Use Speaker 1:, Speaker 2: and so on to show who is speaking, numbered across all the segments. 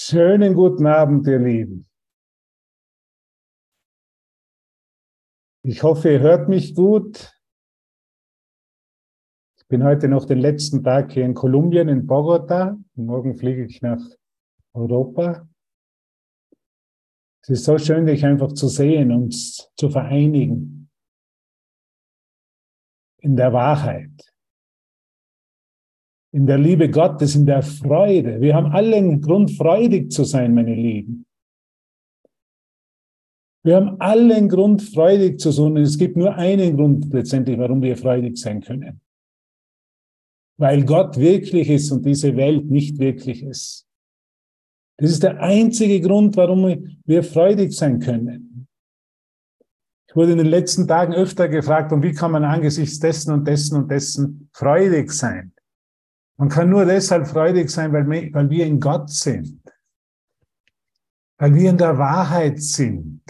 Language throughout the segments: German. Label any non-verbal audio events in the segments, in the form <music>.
Speaker 1: Schönen guten Abend, ihr Lieben. Ich hoffe, ihr hört mich gut. Ich bin heute noch den letzten Tag hier in Kolumbien, in Bogota. Morgen fliege ich nach Europa. Es ist so schön, dich einfach zu sehen, uns zu vereinigen in der Wahrheit in der Liebe Gottes, in der Freude. Wir haben allen Grund, freudig zu sein, meine Lieben. Wir haben allen Grund, freudig zu sein. Es gibt nur einen Grund letztendlich, warum wir freudig sein können. Weil Gott wirklich ist und diese Welt nicht wirklich ist. Das ist der einzige Grund, warum wir freudig sein können. Ich wurde in den letzten Tagen öfter gefragt, und wie kann man angesichts dessen und dessen und dessen freudig sein? Man kann nur deshalb freudig sein, weil wir, in Gott sind. Weil wir in der Wahrheit sind.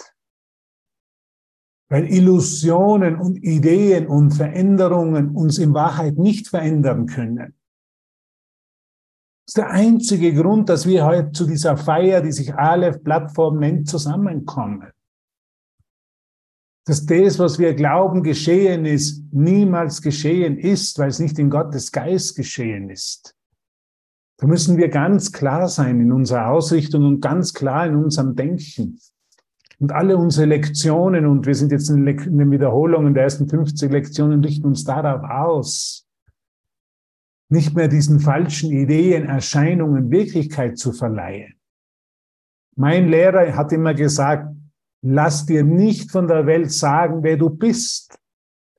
Speaker 1: Weil Illusionen und Ideen und Veränderungen uns in Wahrheit nicht verändern können. Das ist der einzige Grund, dass wir heute zu dieser Feier, die sich Aleph-Plattform nennt, zusammenkommen dass das, was wir glauben, geschehen ist, niemals geschehen ist, weil es nicht in Gottes Geist geschehen ist. Da müssen wir ganz klar sein in unserer Ausrichtung und ganz klar in unserem Denken. Und alle unsere Lektionen, und wir sind jetzt in den Wiederholungen der ersten 50 Lektionen, richten uns darauf aus, nicht mehr diesen falschen Ideen, Erscheinungen Wirklichkeit zu verleihen. Mein Lehrer hat immer gesagt, Lass dir nicht von der Welt sagen, wer du bist.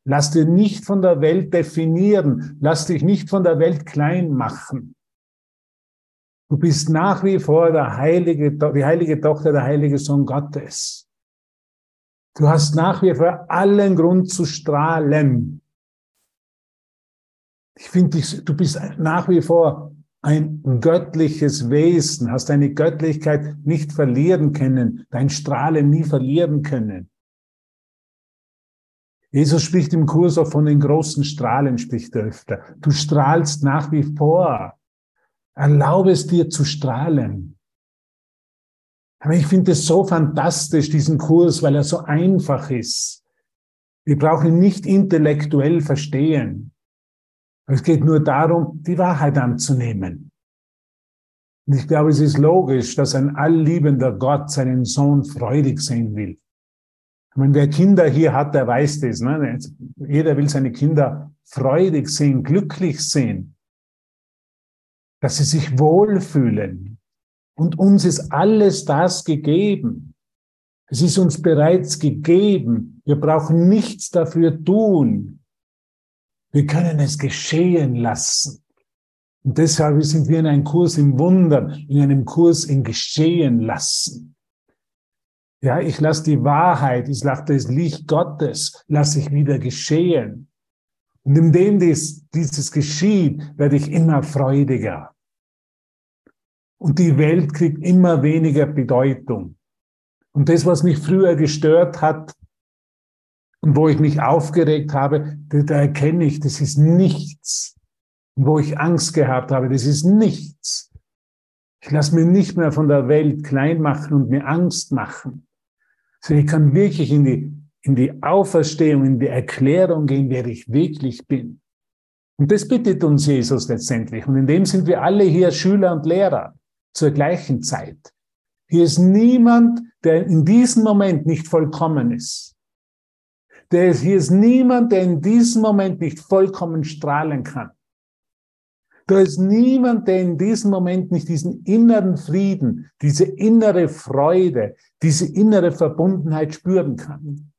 Speaker 1: Lass dir nicht von der Welt definieren. Lass dich nicht von der Welt klein machen. Du bist nach wie vor der heilige, die heilige Tochter, der heilige Sohn Gottes. Du hast nach wie vor allen Grund zu strahlen. Ich finde, du bist nach wie vor ein göttliches Wesen, hast deine Göttlichkeit nicht verlieren können, dein Strahlen nie verlieren können. Jesus spricht im Kurs auch von den großen Strahlen, spricht er öfter. Du strahlst nach wie vor. Erlaube es dir zu strahlen. Aber ich finde es so fantastisch, diesen Kurs, weil er so einfach ist. Wir brauchen ihn nicht intellektuell verstehen. Es geht nur darum, die Wahrheit anzunehmen. Und ich glaube, es ist logisch, dass ein allliebender Gott seinen Sohn freudig sehen will. Ich meine, wer Kinder hier hat, der weiß das. Ne? Jeder will seine Kinder freudig sehen, glücklich sehen, dass sie sich wohlfühlen. Und uns ist alles das gegeben. Es ist uns bereits gegeben. Wir brauchen nichts dafür tun. Wir können es geschehen lassen. Und deshalb sind wir in einem Kurs im Wundern, in einem Kurs im Geschehen lassen. Ja, ich lasse die Wahrheit, ich lasse das Licht Gottes, lasse ich wieder geschehen. Und indem dies, dieses geschieht, werde ich immer freudiger. Und die Welt kriegt immer weniger Bedeutung. Und das, was mich früher gestört hat, und wo ich mich aufgeregt habe, da, da erkenne ich, das ist nichts. Und wo ich Angst gehabt habe, das ist nichts. Ich lasse mir nicht mehr von der Welt klein machen und mir Angst machen. So ich kann wirklich in die, in die Auferstehung, in die Erklärung gehen, wer ich wirklich bin. Und das bittet uns Jesus letztendlich. Und in dem sind wir alle hier Schüler und Lehrer zur gleichen Zeit. Hier ist niemand, der in diesem Moment nicht vollkommen ist. Der ist, hier ist niemand, der in diesem Moment nicht vollkommen strahlen kann. Da ist niemand, der in diesem Moment nicht diesen inneren Frieden, diese innere Freude, diese innere Verbundenheit spüren kann.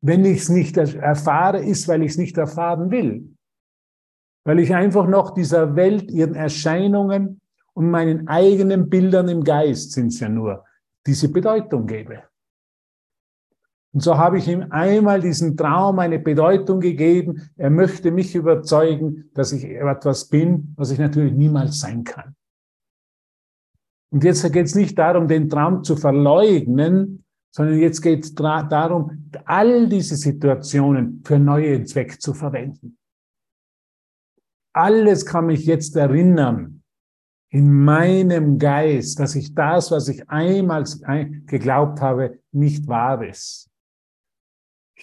Speaker 1: Wenn ich es nicht erfahre, ist, weil ich es nicht erfahren will. Weil ich einfach noch dieser Welt, ihren Erscheinungen und meinen eigenen Bildern im Geist sind es ja nur, diese Bedeutung gebe. Und so habe ich ihm einmal diesen Traum eine Bedeutung gegeben. Er möchte mich überzeugen, dass ich etwas bin, was ich natürlich niemals sein kann. Und jetzt geht es nicht darum, den Traum zu verleugnen, sondern jetzt geht es darum, all diese Situationen für neue Zwecke zu verwenden. Alles kann mich jetzt erinnern, in meinem Geist, dass ich das, was ich einmal geglaubt habe, nicht wahr ist.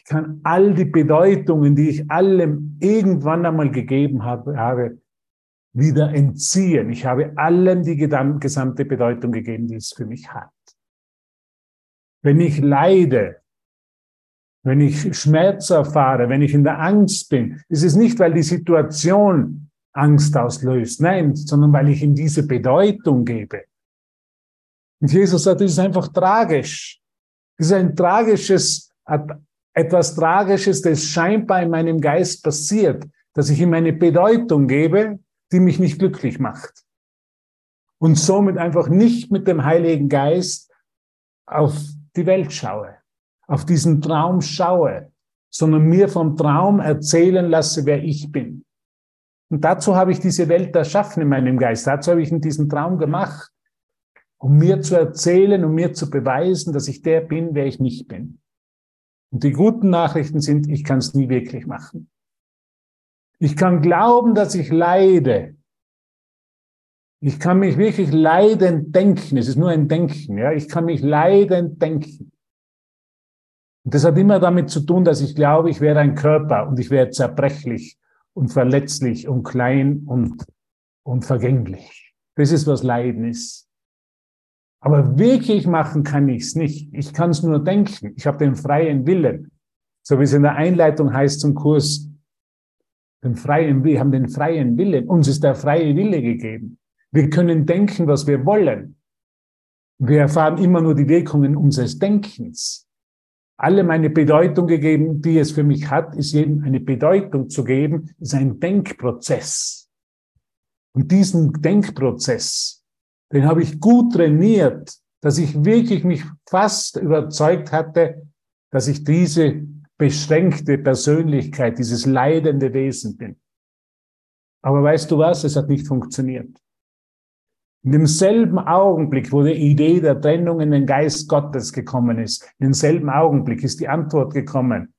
Speaker 1: Kann all die Bedeutungen, die ich allem irgendwann einmal gegeben habe, habe wieder entziehen. Ich habe allem die gesamte Bedeutung gegeben, die es für mich hat. Wenn ich leide, wenn ich Schmerz erfahre, wenn ich in der Angst bin, ist es nicht, weil die Situation Angst auslöst, nein, sondern weil ich ihm diese Bedeutung gebe. Und Jesus sagt, das ist einfach tragisch. Das ist ein tragisches, etwas Tragisches, das scheinbar in meinem Geist passiert, dass ich ihm eine Bedeutung gebe, die mich nicht glücklich macht. Und somit einfach nicht mit dem Heiligen Geist auf die Welt schaue, auf diesen Traum schaue, sondern mir vom Traum erzählen lasse, wer ich bin. Und dazu habe ich diese Welt erschaffen in meinem Geist. Dazu habe ich in diesen Traum gemacht, um mir zu erzählen, um mir zu beweisen, dass ich der bin, wer ich nicht bin. Und die guten Nachrichten sind, ich kann es nie wirklich machen. Ich kann glauben, dass ich leide. Ich kann mich wirklich leidend denken. Es ist nur ein Denken. Ja? Ich kann mich leidend denken. Und das hat immer damit zu tun, dass ich glaube, ich wäre ein Körper und ich wäre zerbrechlich und verletzlich und klein und, und vergänglich. Das ist, was Leiden ist. Aber wirklich machen kann ich es nicht. Ich kann es nur denken. Ich habe den freien Willen. So wie es in der Einleitung heißt zum Kurs, den freien, wir haben den freien Willen. Uns ist der freie Wille gegeben. Wir können denken, was wir wollen. Wir erfahren immer nur die Wirkungen unseres Denkens alle meine Bedeutung gegeben, die es für mich hat, ist jedem eine Bedeutung zu geben, ist ein Denkprozess. Und diesen Denkprozess, den habe ich gut trainiert, dass ich wirklich mich fast überzeugt hatte, dass ich diese beschränkte Persönlichkeit, dieses leidende Wesen bin. Aber weißt du was? Es hat nicht funktioniert. In demselben Augenblick, wo die Idee der Trennung in den Geist Gottes gekommen ist, in demselben Augenblick ist die Antwort gekommen,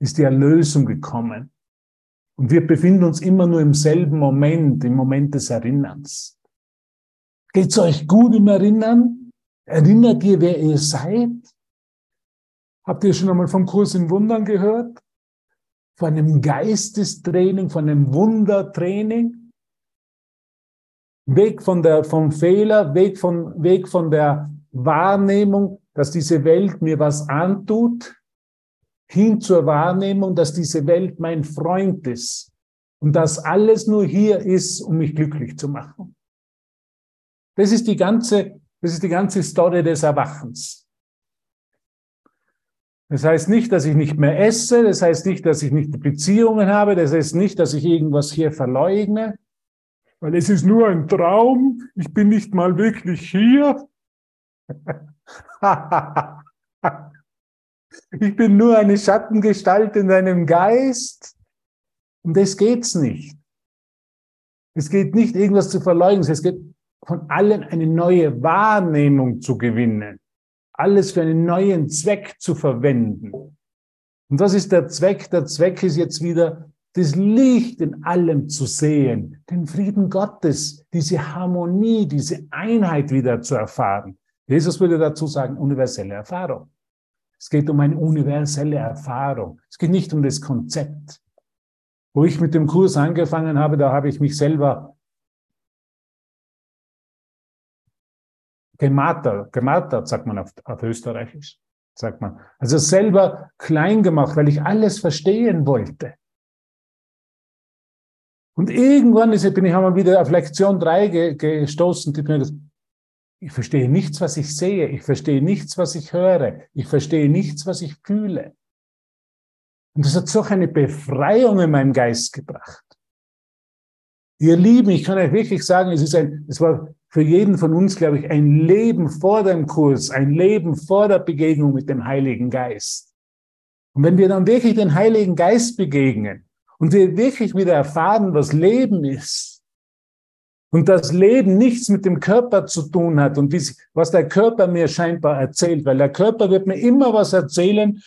Speaker 1: ist die Erlösung gekommen. Und wir befinden uns immer nur im selben Moment, im Moment des Erinnerns. Geht's euch gut im Erinnern? Erinnert ihr, wer ihr seid? Habt ihr schon einmal vom Kurs in Wundern gehört? Von einem Geistestraining, von einem Wundertraining? Weg von der, vom Fehler, Weg von, Weg von der Wahrnehmung, dass diese Welt mir was antut, hin zur Wahrnehmung, dass diese Welt mein Freund ist und dass alles nur hier ist, um mich glücklich zu machen. Das ist die ganze, das ist die ganze Story des Erwachens. Das heißt nicht, dass ich nicht mehr esse, das heißt nicht, dass ich nicht Beziehungen habe, das heißt nicht, dass ich irgendwas hier verleugne, weil es ist nur ein Traum, ich bin nicht mal wirklich hier. <laughs> ich bin nur eine Schattengestalt in deinem Geist. Und das geht's nicht. Es geht nicht, irgendwas zu verleugnen, es geht von allen eine neue Wahrnehmung zu gewinnen, alles für einen neuen Zweck zu verwenden. Und was ist der Zweck? Der Zweck ist jetzt wieder das Licht in allem zu sehen, den Frieden Gottes, diese Harmonie, diese Einheit wieder zu erfahren. Jesus würde dazu sagen, universelle Erfahrung. Es geht um eine universelle Erfahrung. Es geht nicht um das Konzept. Wo ich mit dem Kurs angefangen habe, da habe ich mich selber gemartert, gemartert sagt man auf, auf Österreichisch, sagt man. Also selber klein gemacht, weil ich alles verstehen wollte. Und irgendwann ist, bin ich einmal wieder auf Lektion 3 gestoßen, die mir gesagt, ich verstehe nichts, was ich sehe. Ich verstehe nichts, was ich höre. Ich verstehe nichts, was ich fühle. Und das hat so eine Befreiung in meinem Geist gebracht. Ihr Lieben, ich kann euch wirklich sagen, es ist ein, es war für jeden von uns, glaube ich, ein Leben vor dem Kurs, ein Leben vor der Begegnung mit dem Heiligen Geist. Und wenn wir dann wirklich den Heiligen Geist begegnen, und wir wirklich wieder erfahren, was Leben ist. Und das Leben nichts mit dem Körper zu tun hat und was der Körper mir scheinbar erzählt, weil der Körper wird mir immer was erzählen,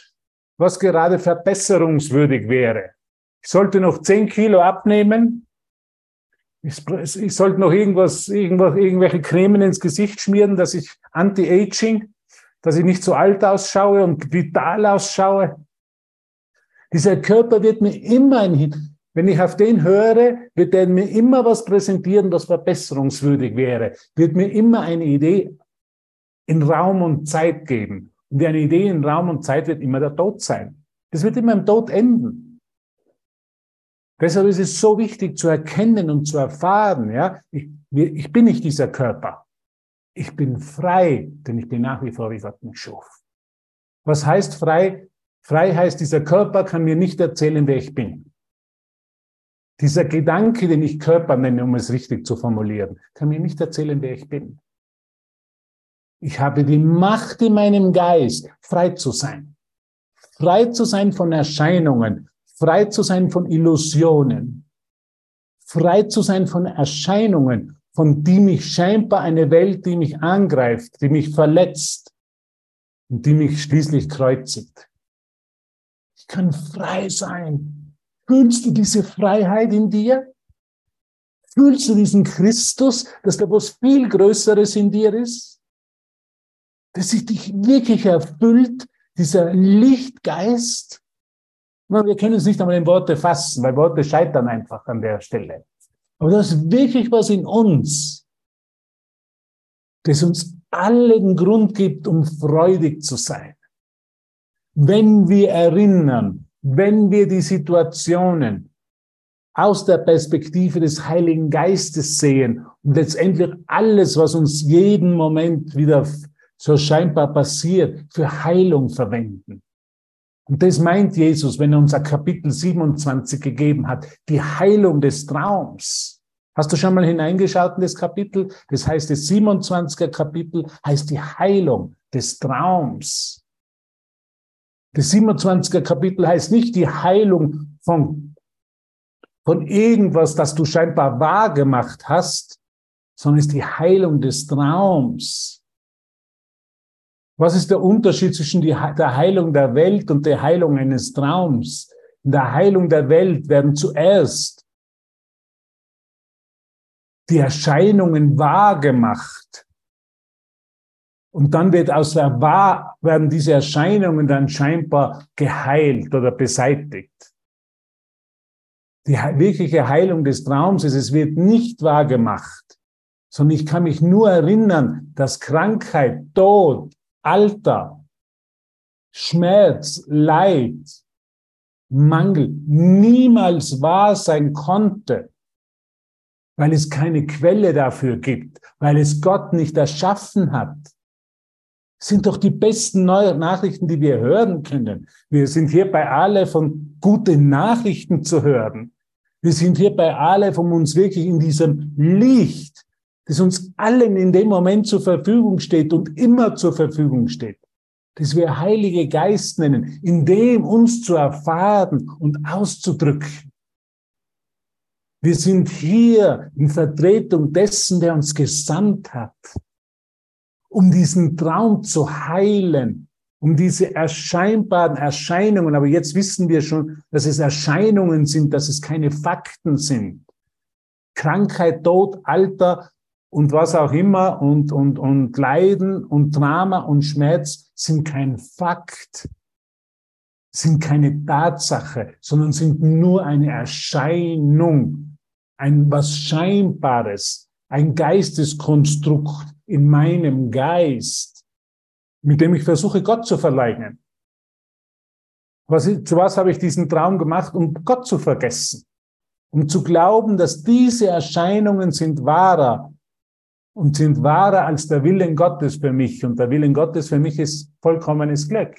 Speaker 1: was gerade verbesserungswürdig wäre. Ich sollte noch zehn Kilo abnehmen. Ich, sollte noch irgendwas, irgendwas, irgendwelche Cremen ins Gesicht schmieren, dass ich Anti-Aging, dass ich nicht so alt ausschaue und vital ausschaue. Dieser Körper wird mir immer ein, wenn ich auf den höre, wird er mir immer was präsentieren, was verbesserungswürdig wäre, wird mir immer eine Idee in Raum und Zeit geben. Und eine Idee in Raum und Zeit wird immer der Tod sein. Das wird immer im Tod enden. Deshalb ist es so wichtig zu erkennen und zu erfahren, ja, ich, ich bin nicht dieser Körper. Ich bin frei, denn ich bin nach wie vor, wie Gott mich schuf. Was heißt frei? Frei heißt, dieser Körper kann mir nicht erzählen, wer ich bin. Dieser Gedanke, den ich Körper nenne, um es richtig zu formulieren, kann mir nicht erzählen, wer ich bin. Ich habe die Macht in meinem Geist, frei zu sein. Frei zu sein von Erscheinungen, frei zu sein von Illusionen, frei zu sein von Erscheinungen, von die mich scheinbar eine Welt, die mich angreift, die mich verletzt und die mich schließlich kreuzigt. Ich kann frei sein Fühlst du diese Freiheit in dir? Fühlst du diesen Christus, dass da was viel Größeres in dir ist? Dass sich dich wirklich erfüllt, dieser Lichtgeist? Wir können es nicht einmal in Worte fassen, weil Worte scheitern einfach an der Stelle. Aber das ist wirklich was in uns, das uns allen Grund gibt, um freudig zu sein. Wenn wir erinnern, wenn wir die Situationen aus der Perspektive des Heiligen Geistes sehen und letztendlich alles, was uns jeden Moment wieder so scheinbar passiert, für Heilung verwenden. Und das meint Jesus, wenn er uns Kapitel 27 gegeben hat, die Heilung des Traums. Hast du schon mal hineingeschaut in das Kapitel? Das heißt, das 27er Kapitel heißt die Heilung des Traums. Das 27er Kapitel heißt nicht die Heilung von, von irgendwas, das du scheinbar wahr gemacht hast, sondern ist die Heilung des Traums. Was ist der Unterschied zwischen der Heilung der Welt und der Heilung eines Traums? In der Heilung der Welt werden zuerst die Erscheinungen wahr gemacht. Und dann wird aus der Wahr, werden diese Erscheinungen dann scheinbar geheilt oder beseitigt. Die wirkliche Heilung des Traums ist, es wird nicht wahr gemacht, sondern ich kann mich nur erinnern, dass Krankheit, Tod, Alter, Schmerz, Leid, Mangel niemals wahr sein konnte, weil es keine Quelle dafür gibt, weil es Gott nicht erschaffen hat sind doch die besten neuen Nachrichten, die wir hören können. Wir sind hier bei alle von guten Nachrichten zu hören. Wir sind hier bei alle von uns wirklich in diesem Licht, das uns allen in dem Moment zur Verfügung steht und immer zur Verfügung steht. Das wir Heilige Geist nennen, in dem uns zu erfahren und auszudrücken. Wir sind hier in Vertretung dessen, der uns gesandt hat um diesen Traum zu heilen, um diese erscheinbaren Erscheinungen. Aber jetzt wissen wir schon, dass es Erscheinungen sind, dass es keine Fakten sind. Krankheit, Tod, Alter und was auch immer und, und, und Leiden und Drama und Schmerz sind kein Fakt, sind keine Tatsache, sondern sind nur eine Erscheinung, ein was Scheinbares, ein Geisteskonstrukt, in meinem Geist, mit dem ich versuche, Gott zu verleugnen. Was, zu was habe ich diesen Traum gemacht? Um Gott zu vergessen. Um zu glauben, dass diese Erscheinungen sind wahrer und sind wahrer als der Willen Gottes für mich. Und der Willen Gottes für mich ist vollkommenes Glück.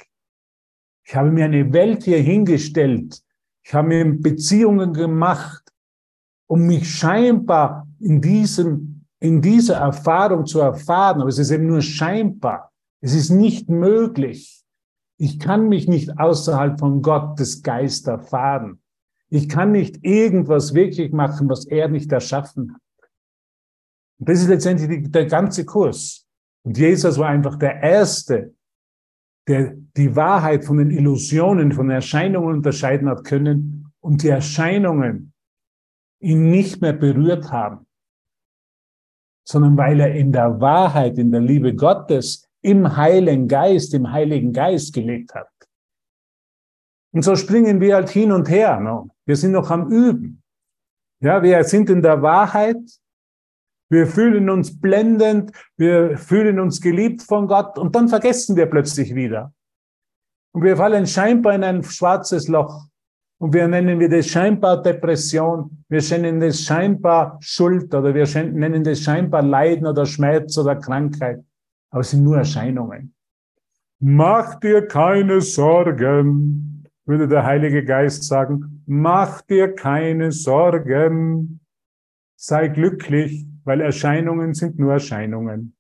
Speaker 1: Ich habe mir eine Welt hier hingestellt. Ich habe mir Beziehungen gemacht, um mich scheinbar in diesem in dieser Erfahrung zu erfahren, aber es ist eben nur scheinbar. Es ist nicht möglich. Ich kann mich nicht außerhalb von Gottes Geist erfahren. Ich kann nicht irgendwas wirklich machen, was er nicht erschaffen hat. Und das ist letztendlich der ganze Kurs. Und Jesus war einfach der Erste, der die Wahrheit von den Illusionen, von den Erscheinungen unterscheiden hat können und die Erscheinungen ihn nicht mehr berührt haben, sondern weil er in der Wahrheit, in der Liebe Gottes, im Heiligen Geist, im Heiligen Geist gelebt hat. Und so springen wir halt hin und her. No? Wir sind noch am Üben. Ja, wir sind in der Wahrheit. Wir fühlen uns blendend. Wir fühlen uns geliebt von Gott. Und dann vergessen wir plötzlich wieder. Und wir fallen scheinbar in ein schwarzes Loch. Und wir nennen wir das scheinbar Depression. Wir nennen das scheinbar Schuld oder wir nennen das scheinbar Leiden oder Schmerz oder Krankheit. Aber es sind nur Erscheinungen. Mach dir keine Sorgen würde der Heilige Geist sagen, mach dir keine Sorgen, sei glücklich, weil Erscheinungen sind nur Erscheinungen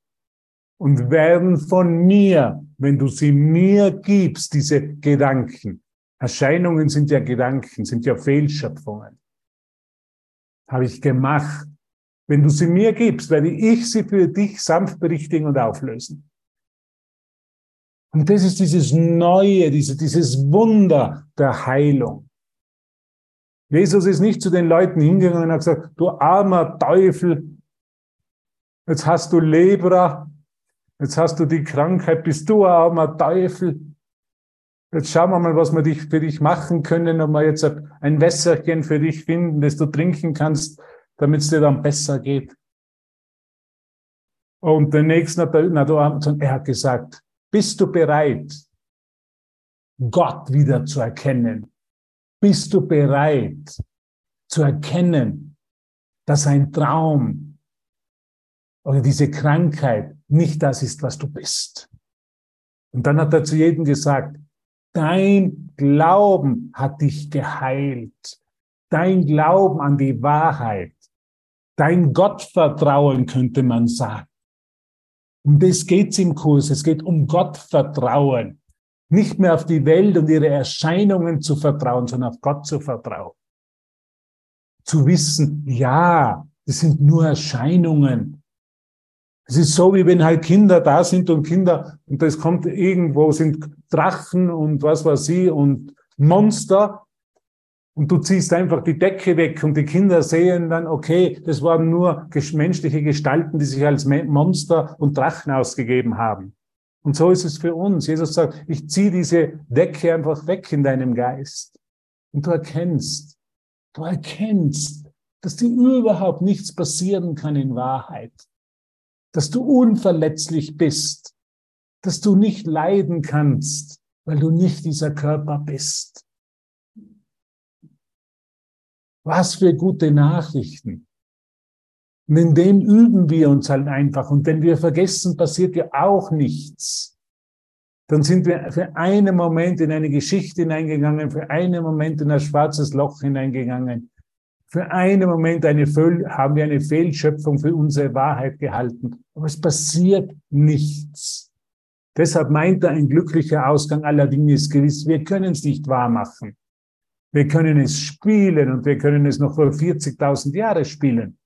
Speaker 1: und werden von mir, wenn du sie mir gibst, diese Gedanken. Erscheinungen sind ja Gedanken, sind ja Fehlschöpfungen. Habe ich gemacht. Wenn du sie mir gibst, werde ich sie für dich sanft berichtigen und auflösen. Und das ist dieses Neue, diese, dieses Wunder der Heilung. Jesus ist nicht zu den Leuten hingegangen und hat gesagt, du armer Teufel, jetzt hast du Lebra, jetzt hast du die Krankheit, bist du ein armer Teufel. Jetzt schauen wir mal, was wir dich, für dich machen können, ob wir jetzt ein Wässerchen für dich finden, das du trinken kannst, damit es dir dann besser geht. Und der nächste hat, er hat gesagt, bist du bereit, Gott wieder zu erkennen? Bist du bereit zu erkennen, dass ein Traum oder diese Krankheit nicht das ist, was du bist? Und dann hat er zu jedem gesagt, dein Glauben hat dich geheilt. Dein Glauben an die Wahrheit. Dein Gottvertrauen könnte man sagen. Um das geht's im Kurs. Es geht um Gottvertrauen. Nicht mehr auf die Welt und ihre Erscheinungen zu vertrauen, sondern auf Gott zu vertrauen. Zu wissen, ja, das sind nur Erscheinungen. Es ist so, wie wenn halt Kinder da sind und Kinder, und das kommt irgendwo, sind Drachen und was weiß ich und Monster und du ziehst einfach die Decke weg und die Kinder sehen dann, okay, das waren nur menschliche Gestalten, die sich als Monster und Drachen ausgegeben haben. Und so ist es für uns. Jesus sagt, ich ziehe diese Decke einfach weg in deinem Geist. Und du erkennst, du erkennst, dass dir überhaupt nichts passieren kann in Wahrheit. Dass du unverletzlich bist. Dass du nicht leiden kannst, weil du nicht dieser Körper bist was für gute Nachrichten. Und in dem üben wir uns halt einfach. Und wenn wir vergessen, passiert ja auch nichts. Dann sind wir für einen Moment in eine Geschichte hineingegangen, für einen Moment in ein schwarzes Loch hineingegangen. Für einen Moment eine Fehl, haben wir eine Fehlschöpfung für unsere Wahrheit gehalten. Aber es passiert nichts. Deshalb meint er, ein glücklicher Ausgang aller Dinge ist gewiss. Wir können es nicht wahr machen. Wir können es spielen und wir können es noch vor 40.000 Jahre spielen.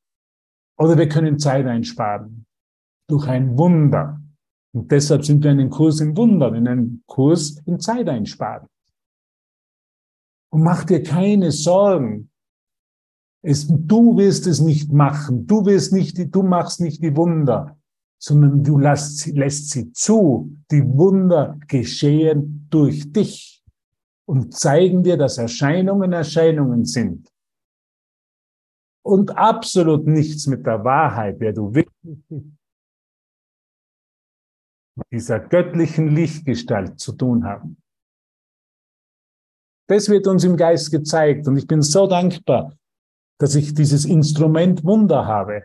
Speaker 1: Oder wir können Zeit einsparen durch ein Wunder. Und deshalb sind wir in einem Kurs im Wundern, in einem Kurs im Zeit einsparen. Und mach dir keine Sorgen. Es, du wirst es nicht machen. Du wirst nicht, du machst nicht die Wunder, sondern du lässt, lässt sie zu. Die Wunder geschehen durch dich und zeigen dir, dass Erscheinungen Erscheinungen sind und absolut nichts mit der Wahrheit, wer du wirklich bist, dieser göttlichen Lichtgestalt zu tun haben. Das wird uns im Geist gezeigt und ich bin so dankbar, dass ich dieses Instrument Wunder habe,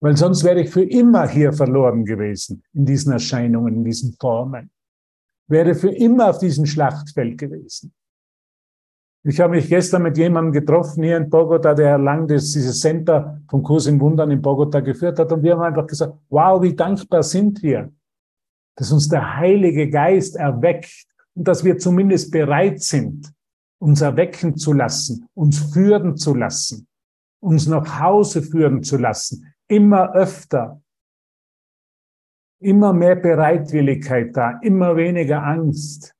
Speaker 1: weil sonst wäre ich für immer hier verloren gewesen in diesen Erscheinungen, in diesen Formen wäre für immer auf diesem Schlachtfeld gewesen. Ich habe mich gestern mit jemandem getroffen hier in Bogota, der lang das, dieses Center vom Kurs in Wundern in Bogota geführt hat. Und wir haben einfach gesagt, wow, wie dankbar sind wir, dass uns der Heilige Geist erweckt und dass wir zumindest bereit sind, uns erwecken zu lassen, uns führen zu lassen, uns nach Hause führen zu lassen, immer öfter, immer mehr Bereitwilligkeit da, immer weniger Angst.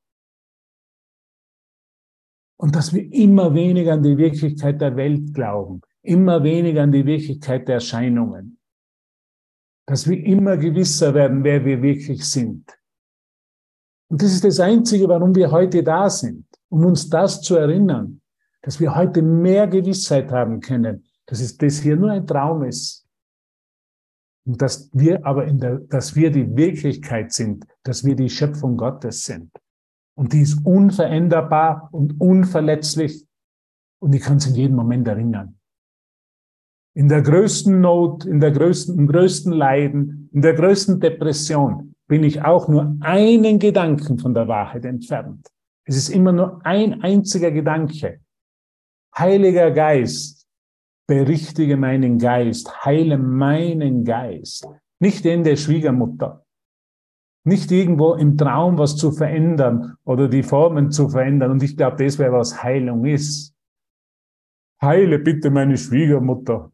Speaker 1: Und dass wir immer weniger an die Wirklichkeit der Welt glauben, immer weniger an die Wirklichkeit der Erscheinungen, dass wir immer gewisser werden, wer wir wirklich sind. Und das ist das Einzige, warum wir heute da sind, um uns das zu erinnern, dass wir heute mehr Gewissheit haben können, dass es das hier nur ein Traum ist. Und dass wir aber in der, dass wir die Wirklichkeit sind, dass wir die Schöpfung Gottes sind. Und die ist unveränderbar und unverletzlich. Und ich kann es in jedem Moment erinnern. In der größten Not, in der größten, im größten Leiden, in der größten Depression bin ich auch nur einen Gedanken von der Wahrheit entfernt. Es ist immer nur ein einziger Gedanke. Heiliger Geist, berichtige meinen Geist, heile meinen Geist. Nicht den der Schwiegermutter. Nicht irgendwo im Traum was zu verändern oder die Formen zu verändern. Und ich glaube, das wäre, was Heilung ist. Heile bitte meine Schwiegermutter.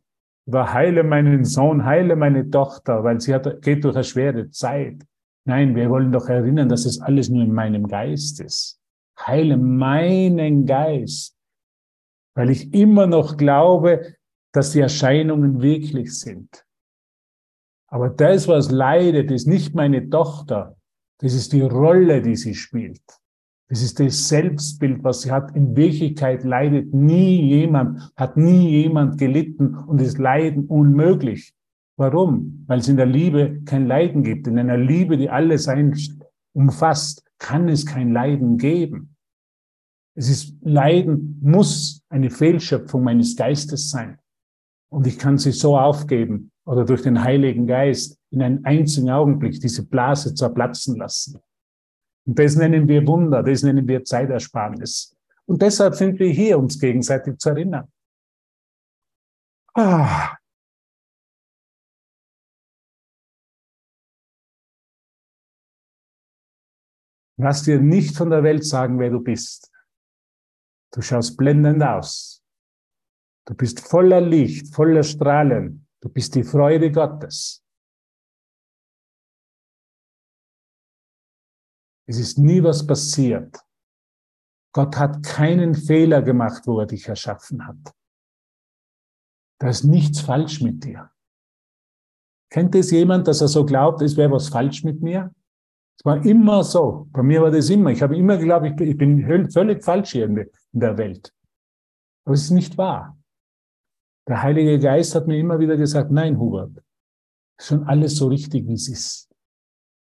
Speaker 1: Oder heile meinen Sohn, heile meine Tochter, weil sie hat, geht durch eine schwere Zeit. Nein, wir wollen doch erinnern, dass es alles nur in meinem Geist ist. Heile meinen Geist, weil ich immer noch glaube, dass die Erscheinungen wirklich sind. Aber das, was leidet, ist nicht meine Tochter. Das ist die Rolle, die sie spielt. Das ist das Selbstbild, was sie hat. In Wirklichkeit leidet nie jemand, hat nie jemand gelitten und ist Leiden unmöglich. Warum? Weil es in der Liebe kein Leiden gibt. In einer Liebe, die alles umfasst, kann es kein Leiden geben. Es ist Leiden muss eine Fehlschöpfung meines Geistes sein. Und ich kann sie so aufgeben oder durch den Heiligen Geist in einem einzigen Augenblick diese Blase zerplatzen lassen. Und das nennen wir Wunder, das nennen wir Zeitersparnis. Und deshalb sind wir hier, uns gegenseitig zu erinnern. Ah. Lass dir nicht von der Welt sagen, wer du bist. Du schaust blendend aus. Du bist voller Licht, voller Strahlen. Du bist die Freude Gottes. Es ist nie was passiert. Gott hat keinen Fehler gemacht, wo er dich erschaffen hat. Da ist nichts falsch mit dir. Kennt es jemand, dass er so glaubt, es wäre was falsch mit mir? Es war immer so. Bei mir war das immer. Ich habe immer geglaubt, ich bin, völlig falsch hier in der Welt. Aber es ist nicht wahr. Der Heilige Geist hat mir immer wieder gesagt, nein, Hubert, schon alles so richtig, wie es ist.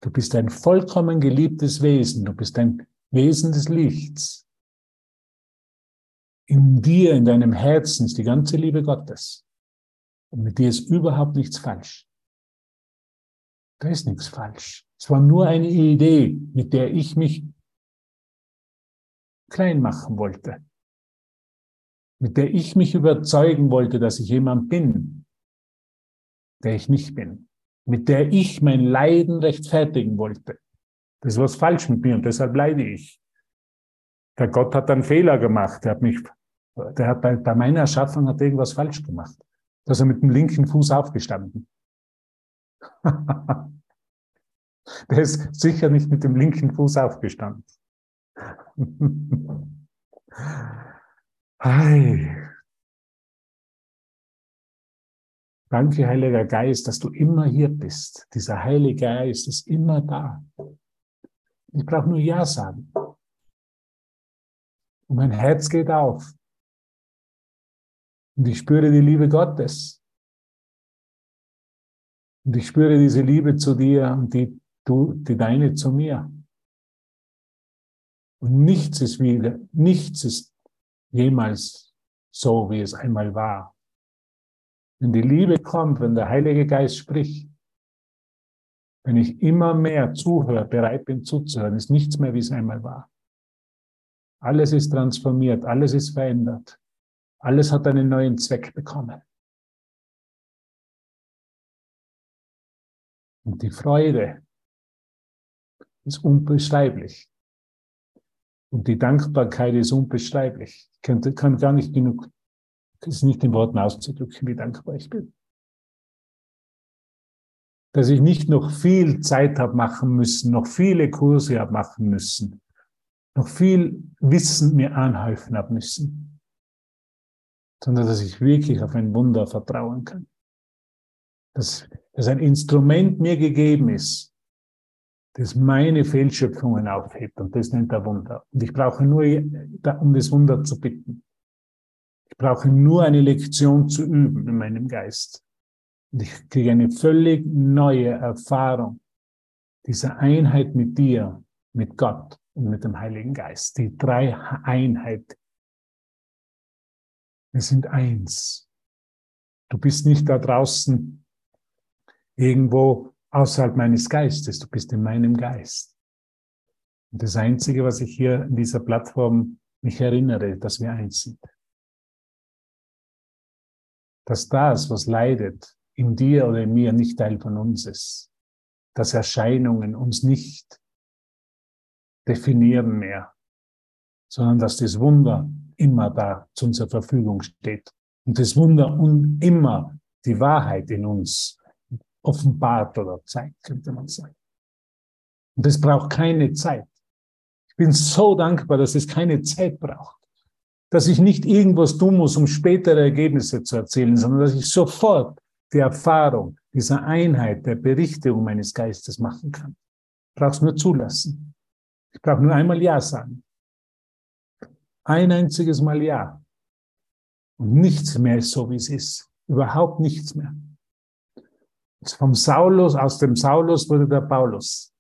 Speaker 1: Du bist ein vollkommen geliebtes Wesen. Du bist ein Wesen des Lichts. In dir, in deinem Herzen ist die ganze Liebe Gottes. Und mit dir ist überhaupt nichts falsch. Da ist nichts falsch. Es war nur eine Idee, mit der ich mich klein machen wollte mit der ich mich überzeugen wollte, dass ich jemand bin, der ich nicht bin, mit der ich mein Leiden rechtfertigen wollte. Das ist was falsch mit mir und deshalb leide ich. Der Gott hat einen Fehler gemacht. Der hat mich, der hat bei, bei meiner Erschaffung hat irgendwas falsch gemacht. Da ist er mit dem linken Fuß aufgestanden. <laughs> der ist sicher nicht mit dem linken Fuß aufgestanden. <laughs> Hi. Danke, Heiliger Geist, dass du immer hier bist. Dieser Heilige Geist ist immer da. Ich brauche nur Ja sagen. Und mein Herz geht auf. Und ich spüre die Liebe Gottes. Und ich spüre diese Liebe zu dir und die, du, die deine zu mir. Und nichts ist wieder, nichts ist jemals so, wie es einmal war. Wenn die Liebe kommt, wenn der Heilige Geist spricht, wenn ich immer mehr zuhöre, bereit bin zuzuhören, ist nichts mehr, wie es einmal war. Alles ist transformiert, alles ist verändert. Alles hat einen neuen Zweck bekommen. Und die Freude ist unbeschreiblich. Und die Dankbarkeit ist unbeschreiblich. Kann, kann gar nicht genug, ist nicht in Worten auszudrücken, wie dankbar ich bin. Dass ich nicht noch viel Zeit habe machen müssen, noch viele Kurse habe machen müssen, noch viel Wissen mir anhäufen habe müssen. sondern dass ich wirklich auf ein Wunder vertrauen kann. Dass, dass ein Instrument mir gegeben ist, das meine Fehlschöpfungen aufhebt und das nennt er Wunder. Und ich brauche nur, um das Wunder zu bitten. Ich brauche nur eine Lektion zu üben in meinem Geist. Und ich kriege eine völlig neue Erfahrung dieser Einheit mit dir, mit Gott und mit dem Heiligen Geist. Die drei Einheit. Wir sind eins. Du bist nicht da draußen irgendwo außerhalb meines Geistes. Du bist in meinem Geist. Und das Einzige, was ich hier in dieser Plattform mich erinnere, dass wir eins sind. Dass das, was leidet, in dir oder in mir nicht Teil von uns ist. Dass Erscheinungen uns nicht definieren mehr, sondern dass das Wunder immer da zu unserer Verfügung steht. Und das Wunder und immer die Wahrheit in uns offenbart oder zeigt, könnte man sagen. Und es braucht keine Zeit. Ich bin so dankbar, dass es keine Zeit braucht. Dass ich nicht irgendwas tun muss, um spätere Ergebnisse zu erzielen, sondern dass ich sofort die Erfahrung dieser Einheit der Berichtigung meines Geistes machen kann. Ich brauche es nur zulassen. Ich brauche nur einmal Ja sagen. Ein einziges Mal Ja. Und nichts mehr ist so, wie es ist. Überhaupt nichts mehr. Vom Saulus, aus dem Saulus wurde der Paulus.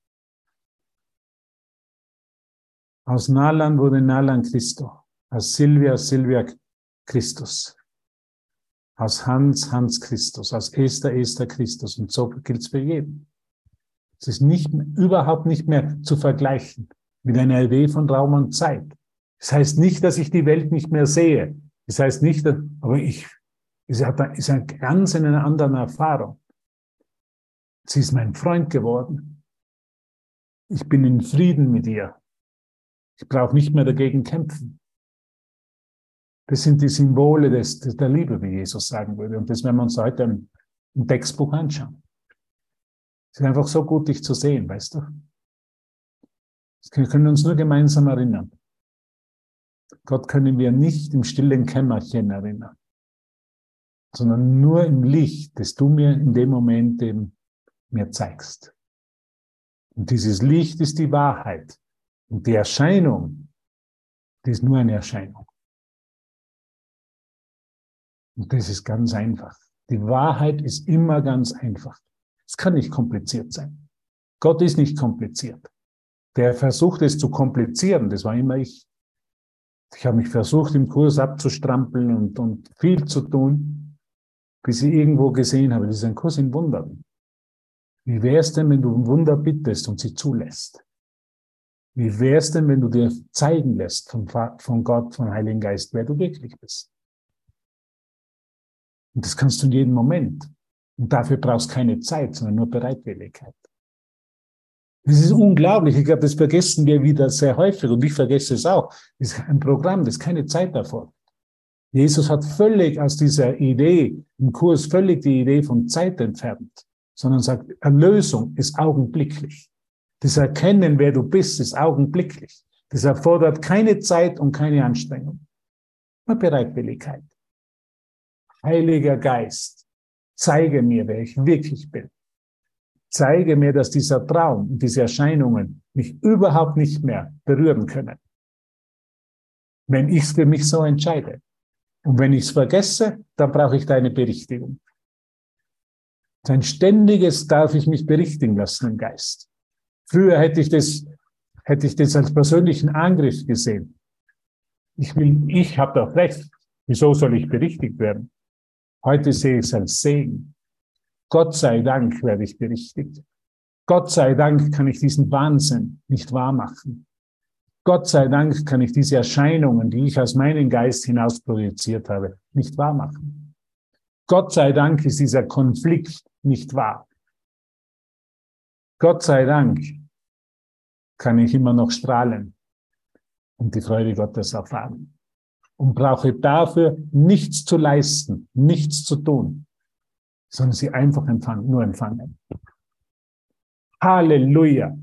Speaker 1: Aus Nalan wurde Nalan Christo. Aus Silvia, Silvia Christus. Aus Hans, Hans Christus. Aus Esther, Esther Christus. Und so gilt es für jeden. Es ist nicht, überhaupt nicht mehr zu vergleichen mit einer Idee von Raum und Zeit. Das heißt nicht, dass ich die Welt nicht mehr sehe. Das heißt nicht, aber ich, es ist eine ganz in einer anderen Erfahrung. Sie ist mein Freund geworden. Ich bin in Frieden mit ihr. Ich brauche nicht mehr dagegen kämpfen. Das sind die Symbole des, des, der Liebe, wie Jesus sagen würde. Und das werden wir uns heute im, im Textbuch anschauen. Es ist einfach so gut, dich zu sehen, weißt du? Wir können uns nur gemeinsam erinnern. Gott können wir nicht im stillen Kämmerchen erinnern, sondern nur im Licht, das du mir in dem Moment eben mir zeigst. Und dieses Licht ist die Wahrheit. Und die Erscheinung, die ist nur eine Erscheinung. Und das ist ganz einfach. Die Wahrheit ist immer ganz einfach. Es kann nicht kompliziert sein. Gott ist nicht kompliziert. Der versucht es zu komplizieren, das war immer ich. Ich habe mich versucht, im Kurs abzustrampeln und, und viel zu tun, bis ich irgendwo gesehen habe, das ist ein Kurs in Wundern. Wie wäre es denn, wenn du ein Wunder bittest und sie zulässt? Wie wäre es denn, wenn du dir zeigen lässt von, von Gott, vom Heiligen Geist, wer du wirklich bist? Und das kannst du in jedem Moment. Und dafür brauchst du keine Zeit, sondern nur Bereitwilligkeit. Das ist unglaublich. Ich glaube, das vergessen wir wieder sehr häufig und ich vergesse es auch. Das ist ein Programm, das ist keine Zeit davor. Jesus hat völlig aus dieser Idee im Kurs völlig die Idee von Zeit entfernt sondern sagt, Erlösung ist augenblicklich. Das Erkennen, wer du bist, ist augenblicklich. Das erfordert keine Zeit und keine Anstrengung. Nur Bereitwilligkeit. Heiliger Geist, zeige mir, wer ich wirklich bin. Zeige mir, dass dieser Traum und diese Erscheinungen mich überhaupt nicht mehr berühren können. Wenn ich es für mich so entscheide. Und wenn ich es vergesse, dann brauche ich deine Berichtigung. Sein ständiges darf ich mich berichtigen lassen im Geist. Früher hätte ich das, hätte ich das als persönlichen Angriff gesehen. Ich will, ich habe doch recht. Wieso soll ich berichtigt werden? Heute sehe ich es als Segen. Gott sei Dank werde ich berichtigt. Gott sei Dank kann ich diesen Wahnsinn nicht wahr machen. Gott sei Dank kann ich diese Erscheinungen, die ich aus meinem Geist hinaus projiziert habe, nicht wahr machen. Gott sei Dank ist dieser Konflikt nicht wahr. Gott sei Dank kann ich immer noch strahlen und die Freude Gottes erfahren und brauche dafür nichts zu leisten, nichts zu tun, sondern sie einfach empfangen, nur empfangen. Halleluja!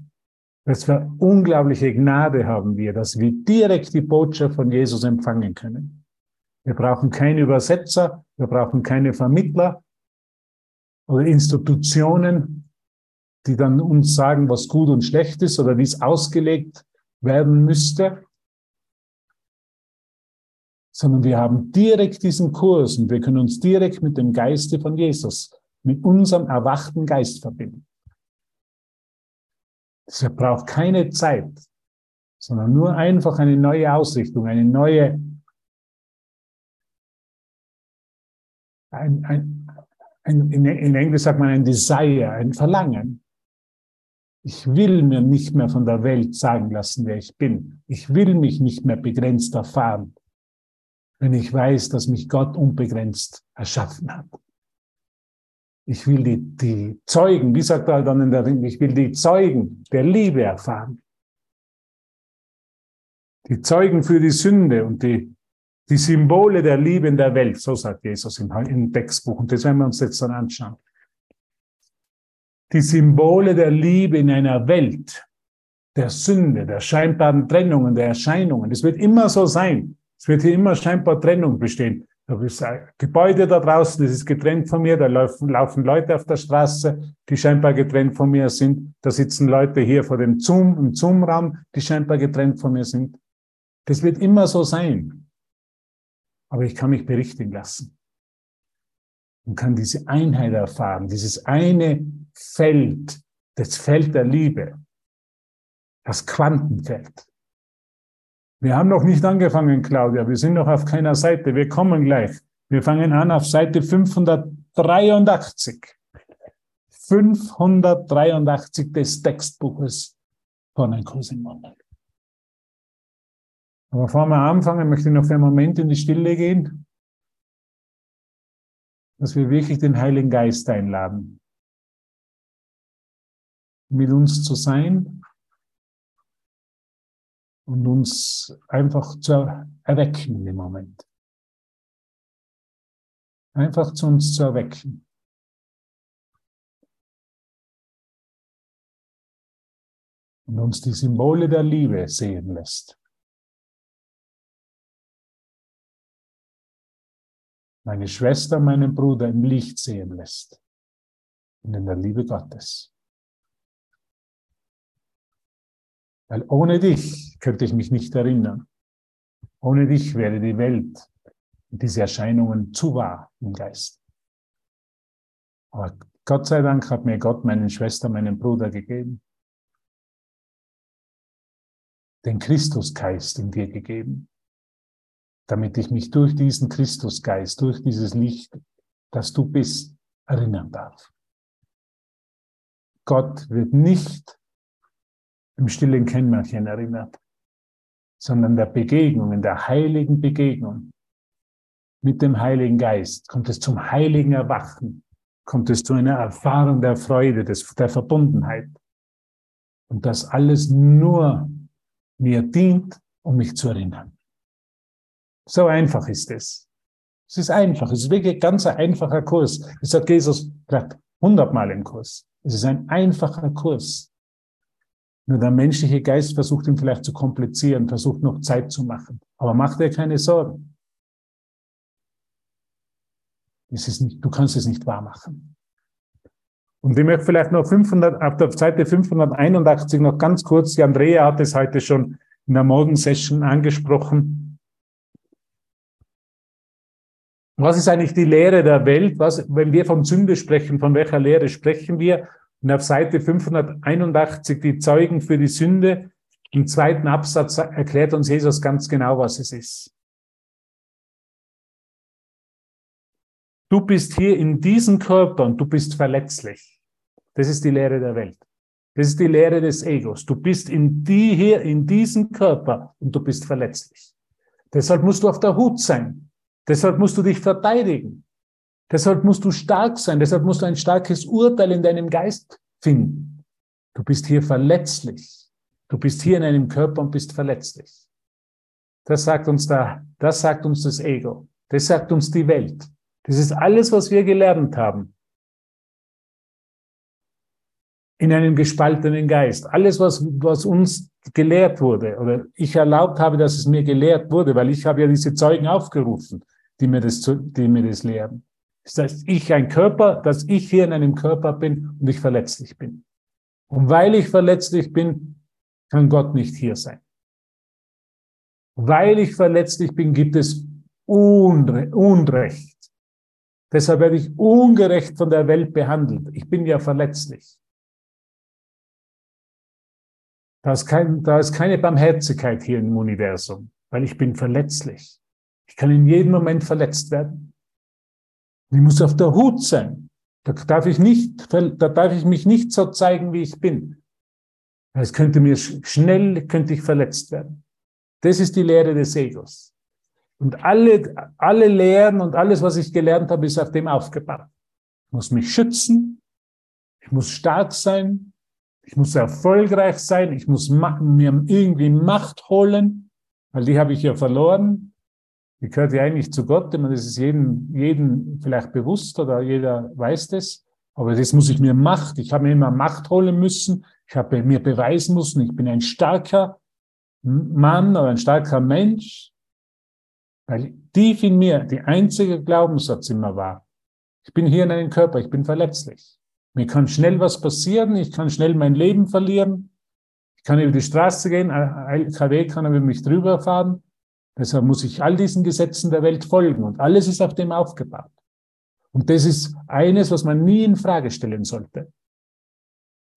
Speaker 1: Was für unglaubliche Gnade haben wir, dass wir direkt die Botschaft von Jesus empfangen können. Wir brauchen keine Übersetzer, wir brauchen keine Vermittler oder Institutionen, die dann uns sagen, was gut und schlecht ist oder wie es ausgelegt werden müsste, sondern wir haben direkt diesen Kurs und wir können uns direkt mit dem Geiste von Jesus, mit unserem erwachten Geist verbinden. Es braucht keine Zeit, sondern nur einfach eine neue Ausrichtung, eine neue, ein, ein, ein, in Englisch sagt man ein Desire, ein Verlangen. Ich will mir nicht mehr von der Welt sagen lassen, wer ich bin. Ich will mich nicht mehr begrenzt erfahren, wenn ich weiß, dass mich Gott unbegrenzt erschaffen hat. Ich will die, die Zeugen, wie sagt er dann in der Ring, ich will die Zeugen der Liebe erfahren. Die Zeugen für die Sünde und die, die Symbole der Liebe in der Welt, so sagt Jesus im, im Textbuch. Und das werden wir uns jetzt dann anschauen. Die Symbole der Liebe in einer Welt der Sünde, der scheinbaren Trennungen, der Erscheinungen. Es wird immer so sein. Es wird hier immer scheinbar Trennung bestehen. Da ist ein Gebäude da draußen, das ist getrennt von mir, da laufen, laufen Leute auf der Straße, die scheinbar getrennt von mir sind. Da sitzen Leute hier vor dem Zoom, im Zoom-Raum, die scheinbar getrennt von mir sind. Das wird immer so sein. Aber ich kann mich berichtigen lassen und kann diese Einheit erfahren, dieses eine Feld, das Feld der Liebe, das Quantenfeld. Wir haben noch nicht angefangen, Claudia. Wir sind noch auf keiner Seite. Wir kommen gleich. Wir fangen an auf Seite 583. 583 des Textbuches von Ein Kurs im Monat. Aber bevor wir anfangen, möchte ich noch für einen Moment in die Stille gehen, dass wir wirklich den Heiligen Geist einladen, mit uns zu sein und uns einfach zu erwecken im Moment. Einfach zu uns zu erwecken. Und uns die Symbole der Liebe sehen lässt. Meine Schwester, meinen Bruder im Licht sehen lässt. Und in der Liebe Gottes. Weil ohne dich könnte ich mich nicht erinnern. Ohne dich wäre die Welt und diese Erscheinungen zu wahr im Geist. Aber Gott sei Dank hat mir Gott meinen Schwester, meinen Bruder gegeben. Den Christusgeist in dir gegeben, damit ich mich durch diesen Christusgeist, durch dieses Licht, das du bist, erinnern darf. Gott wird nicht im stillen Kämmerchen erinnert, sondern der Begegnung, in der heiligen Begegnung mit dem Heiligen Geist kommt es zum heiligen Erwachen, kommt es zu einer Erfahrung der Freude, des, der Verbundenheit. Und das alles nur mir dient, um mich zu erinnern. So einfach ist es. Es ist einfach. Es ist wirklich ein ganz einfacher Kurs. Das hat Jesus gerade hundertmal im Kurs. Es ist ein einfacher Kurs. Nur der menschliche Geist versucht ihn vielleicht zu komplizieren, versucht noch Zeit zu machen. Aber mach dir keine Sorgen. Es ist nicht, du kannst es nicht wahr machen. Und ich möchte vielleicht noch 500, auf der Seite 581 noch ganz kurz, die Andrea hat es heute schon in der Morgensession angesprochen. Was ist eigentlich die Lehre der Welt? Was, wenn wir von Sünde sprechen, von welcher Lehre sprechen wir? Und auf Seite 581 die Zeugen für die Sünde. Im zweiten Absatz erklärt uns Jesus ganz genau, was es ist. Du bist hier in diesem Körper und du bist verletzlich. Das ist die Lehre der Welt. Das ist die Lehre des Egos. Du bist in die hier, in diesem Körper und du bist verletzlich. Deshalb musst du auf der Hut sein. Deshalb musst du dich verteidigen. Deshalb musst du stark sein, deshalb musst du ein starkes Urteil in deinem Geist finden. Du bist hier verletzlich. Du bist hier in einem Körper und bist verletzlich. Das sagt uns da, das sagt uns das Ego. Das sagt uns die Welt. Das ist alles, was wir gelernt haben. In einem gespaltenen Geist. Alles, was, was uns gelehrt wurde oder ich erlaubt habe, dass es mir gelehrt wurde, weil ich habe ja diese Zeugen aufgerufen. Die mir das, die mir das lehren. Das heißt, ich ein Körper, dass ich hier in einem Körper bin und ich verletzlich bin. Und weil ich verletzlich bin, kann Gott nicht hier sein. Weil ich verletzlich bin, gibt es Unre Unrecht. Deshalb werde ich ungerecht von der Welt behandelt. Ich bin ja verletzlich. Da ist, kein, da ist keine Barmherzigkeit hier im Universum, weil ich bin verletzlich. Ich kann in jedem Moment verletzt werden. Ich muss auf der Hut sein. Da darf ich nicht, da darf ich mich nicht so zeigen, wie ich bin. Es könnte mir schnell, könnte ich verletzt werden. Das ist die Lehre des Egos. Und alle, alle Lehren und alles, was ich gelernt habe, ist auf dem aufgebaut. Ich muss mich schützen. Ich muss stark sein. Ich muss erfolgreich sein. Ich muss mir irgendwie Macht holen, weil die habe ich ja verloren. Die gehört ja eigentlich zu Gott. Ich meine, das ist jedem, jedem vielleicht bewusst oder jeder weiß das. Aber das muss ich mir Macht. Ich habe mir immer Macht holen müssen. Ich habe mir beweisen müssen, ich bin ein starker Mann oder ein starker Mensch. Weil tief in mir die einzige Glaubenssatz immer war, ich bin hier in einem Körper, ich bin verletzlich. Mir kann schnell was passieren, ich kann schnell mein Leben verlieren. Ich kann über die Straße gehen, ein LKW kann über mich drüber fahren. Deshalb muss ich all diesen Gesetzen der Welt folgen und alles ist auf dem aufgebaut. Und das ist eines, was man nie in Frage stellen sollte.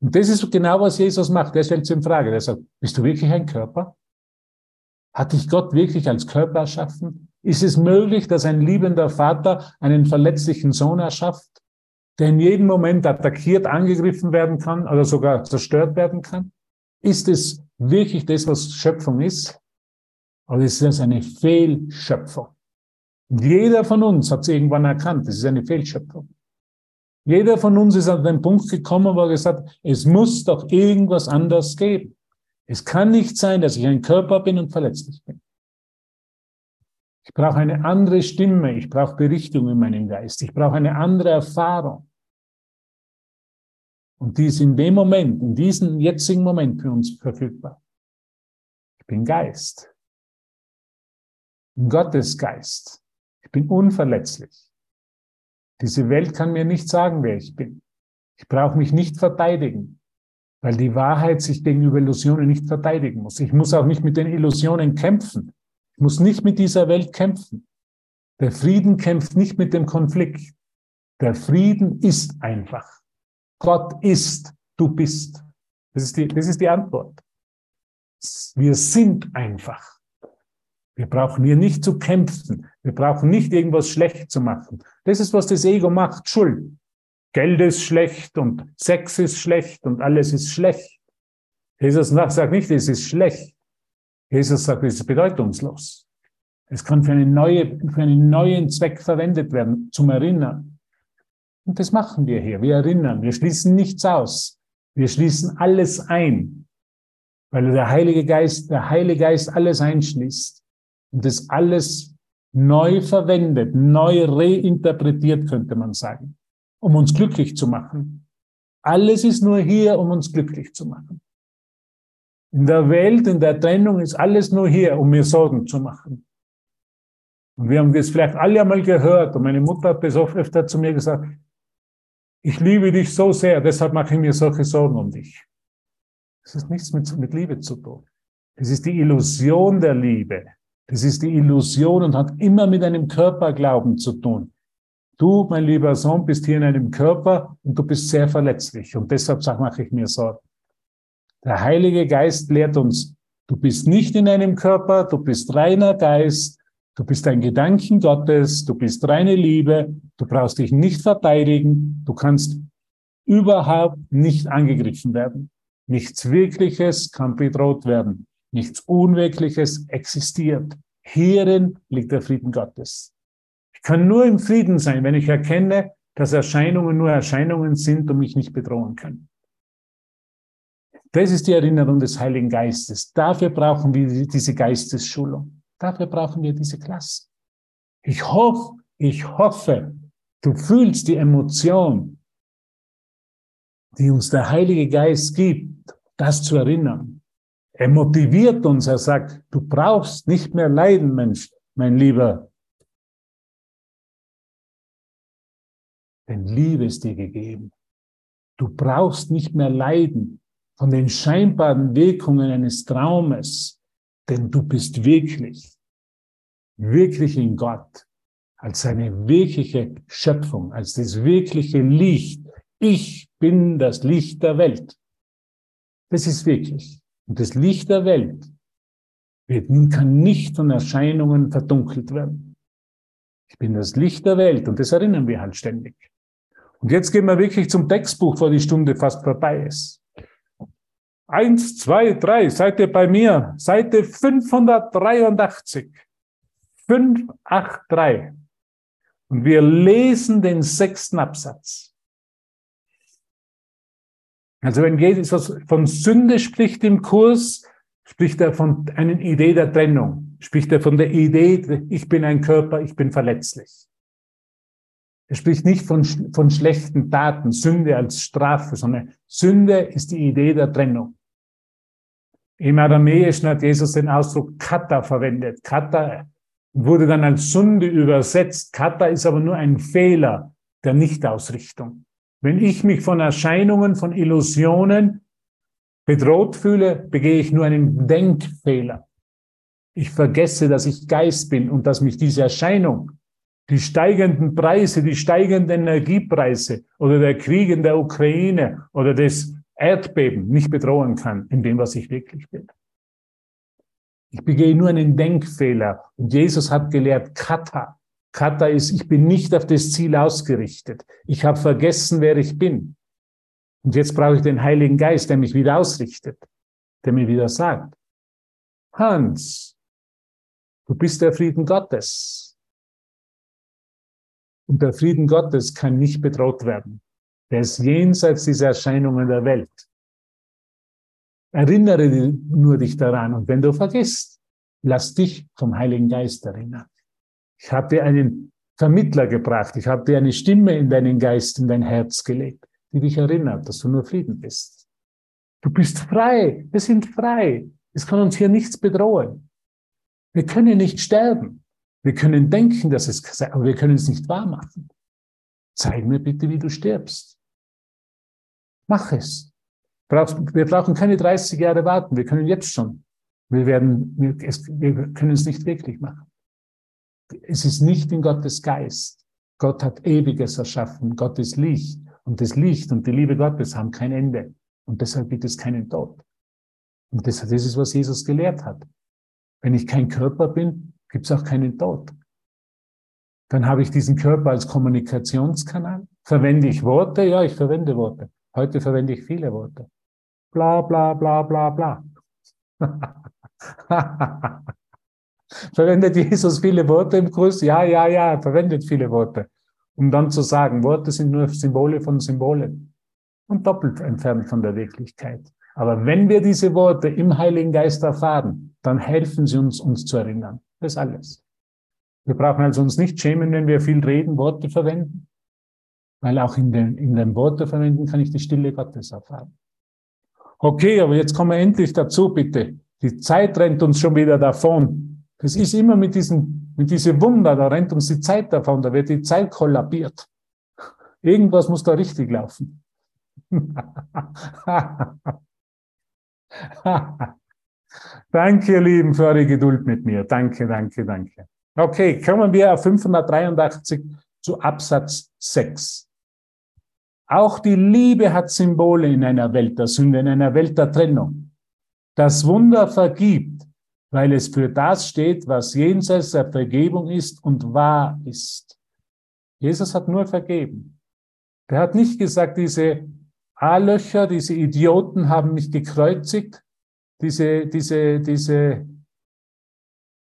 Speaker 1: Und das ist genau, was Jesus macht. Er stellt es in Frage. Er sagt, bist du wirklich ein Körper? Hat dich Gott wirklich als Körper erschaffen? Ist es möglich, dass ein liebender Vater einen verletzlichen Sohn erschafft, der in jedem Moment attackiert, angegriffen werden kann oder sogar zerstört werden kann? Ist es wirklich das, was Schöpfung ist? Ist es eine Fehlschöpfung? Jeder von uns hat es irgendwann erkannt, es ist eine Fehlschöpfung. Jeder von uns ist an den Punkt gekommen, wo er gesagt hat, es muss doch irgendwas anders geben. Es kann nicht sein, dass ich ein Körper bin und verletzlich bin. Ich brauche eine andere Stimme, ich brauche Berichtung in meinem Geist, ich brauche eine andere Erfahrung. Und die ist in dem Moment, in diesem jetzigen Moment für uns verfügbar. Ich bin Geist. Gottes Geist. Ich bin unverletzlich. Diese Welt kann mir nicht sagen, wer ich bin. Ich brauche mich nicht verteidigen, weil die Wahrheit sich gegenüber Illusionen nicht verteidigen muss. Ich muss auch nicht mit den Illusionen kämpfen. Ich muss nicht mit dieser Welt kämpfen. Der Frieden kämpft nicht mit dem Konflikt. Der Frieden ist einfach. Gott ist, du bist. Das ist die, das ist die Antwort. Wir sind einfach. Wir brauchen hier nicht zu kämpfen. Wir brauchen nicht irgendwas schlecht zu machen. Das ist, was das Ego macht. Schuld. Geld ist schlecht und Sex ist schlecht und alles ist schlecht. Jesus sagt nicht, es ist schlecht. Jesus sagt, es ist bedeutungslos. Es kann für, eine neue, für einen neuen Zweck verwendet werden, zum Erinnern. Und das machen wir hier. Wir erinnern. Wir schließen nichts aus. Wir schließen alles ein. Weil der Heilige Geist, der Heilige Geist alles einschließt das alles neu verwendet, neu reinterpretiert, könnte man sagen, um uns glücklich zu machen. Alles ist nur hier, um uns glücklich zu machen. In der Welt, in der Trennung ist alles nur hier, um mir Sorgen zu machen. Und wir haben das vielleicht alle einmal gehört und meine Mutter hat das oft öfter zu mir gesagt, ich liebe dich so sehr, deshalb mache ich mir solche Sorgen um dich. Das hat nichts mit, mit Liebe zu tun. Es ist die Illusion der Liebe. Das ist die Illusion und hat immer mit einem Körperglauben zu tun. Du, mein lieber Sohn, bist hier in einem Körper und du bist sehr verletzlich. Und deshalb mache ich mir Sorgen. Der Heilige Geist lehrt uns, du bist nicht in einem Körper, du bist reiner Geist, du bist ein Gedanken Gottes, du bist reine Liebe, du brauchst dich nicht verteidigen, du kannst überhaupt nicht angegriffen werden. Nichts Wirkliches kann bedroht werden. Nichts Unwirkliches existiert. Hierin liegt der Frieden Gottes. Ich kann nur im Frieden sein, wenn ich erkenne, dass Erscheinungen nur Erscheinungen sind und mich nicht bedrohen können. Das ist die Erinnerung des Heiligen Geistes. Dafür brauchen wir diese Geistesschulung. Dafür brauchen wir diese Klasse. Ich hoffe, ich hoffe, du fühlst die Emotion, die uns der Heilige Geist gibt, das zu erinnern. Er motiviert uns, er sagt, du brauchst nicht mehr leiden, Mensch, mein lieber denn Liebe ist dir gegeben. Du brauchst nicht mehr leiden von den scheinbaren Wirkungen eines Traumes, denn du bist wirklich, wirklich in Gott, als eine wirkliche Schöpfung, als das wirkliche Licht. Ich bin das Licht der Welt. Das ist wirklich. Und das Licht der Welt wird, kann nicht von Erscheinungen verdunkelt werden. Ich bin das Licht der Welt und das erinnern wir halt ständig. Und jetzt gehen wir wirklich zum Textbuch, vor die Stunde fast vorbei ist. Eins, zwei, drei, ihr bei mir? Seite 583. 583. Und wir lesen den sechsten Absatz. Also wenn Jesus von Sünde spricht im Kurs, spricht er von einer Idee der Trennung, spricht er von der Idee, ich bin ein Körper, ich bin verletzlich. Er spricht nicht von, von schlechten Taten, Sünde als Strafe, sondern Sünde ist die Idee der Trennung. Im Aramäischen hat Jesus den Ausdruck Kata verwendet. Kata wurde dann als Sünde übersetzt. Kata ist aber nur ein Fehler der Nichtausrichtung. Wenn ich mich von Erscheinungen, von Illusionen bedroht fühle, begehe ich nur einen Denkfehler. Ich vergesse, dass ich Geist bin und dass mich diese Erscheinung, die steigenden Preise, die steigenden Energiepreise oder der Krieg in der Ukraine oder das Erdbeben nicht bedrohen kann in dem, was ich wirklich bin. Ich begehe nur einen Denkfehler. Und Jesus hat gelehrt, Kata. Kata ist, ich bin nicht auf das Ziel ausgerichtet. Ich habe vergessen, wer ich bin. Und jetzt brauche ich den Heiligen Geist, der mich wieder ausrichtet, der mir wieder sagt, Hans, du bist der Frieden Gottes. Und der Frieden Gottes kann nicht bedroht werden. Der ist jenseits dieser Erscheinungen der Welt. Erinnere nur dich daran. Und wenn du vergisst, lass dich vom Heiligen Geist erinnern. Ich habe dir einen Vermittler gebracht. Ich habe dir eine Stimme in deinen Geist, in dein Herz gelegt, die dich erinnert, dass du nur Frieden bist. Du bist frei. Wir sind frei. Es kann uns hier nichts bedrohen. Wir können nicht sterben. Wir können denken, dass es, aber wir können es nicht wahr machen. Zeig mir bitte, wie du stirbst. Mach es. Wir brauchen keine 30 Jahre warten. Wir können jetzt schon. Wir werden, wir können es nicht wirklich machen. Es ist nicht in Gottes Geist. Gott hat Ewiges erschaffen. Gott ist Licht. Und das Licht und die Liebe Gottes haben kein Ende. Und deshalb gibt es keinen Tod. Und das, das ist, was Jesus gelehrt hat. Wenn ich kein Körper bin, gibt es auch keinen Tod. Dann habe ich diesen Körper als Kommunikationskanal. Verwende ich Worte? Ja, ich verwende Worte. Heute verwende ich viele Worte. Bla, bla, bla, bla, bla. <laughs> Verwendet Jesus viele Worte im Kurs? Ja, ja, ja, er verwendet viele Worte. Um dann zu sagen, Worte sind nur Symbole von Symbolen und doppelt entfernt von der Wirklichkeit. Aber wenn wir diese Worte im Heiligen Geist erfahren, dann helfen sie uns, uns zu erinnern. Das ist alles. Wir brauchen also uns nicht schämen, wenn wir viel reden, Worte verwenden, weil auch in den, in den Worte verwenden kann ich die Stille Gottes erfahren. Okay, aber jetzt kommen wir endlich dazu, bitte. Die Zeit rennt uns schon wieder davon. Das ist immer mit diesem, mit diesem Wunder, da rennt uns die Zeit davon, da wird die Zeit kollabiert. Irgendwas muss da richtig laufen. <laughs> danke, ihr Lieben, für eure Geduld mit mir. Danke, danke, danke. Okay, kommen wir auf 583 zu Absatz 6. Auch die Liebe hat Symbole in einer Welt der Sünde, in einer Welt der Trennung. Das Wunder vergibt, weil es für das steht, was jenseits der Vergebung ist und wahr ist. Jesus hat nur vergeben. Der hat nicht gesagt, diese A-Löcher, diese Idioten haben mich gekreuzigt, diese, diese, diese,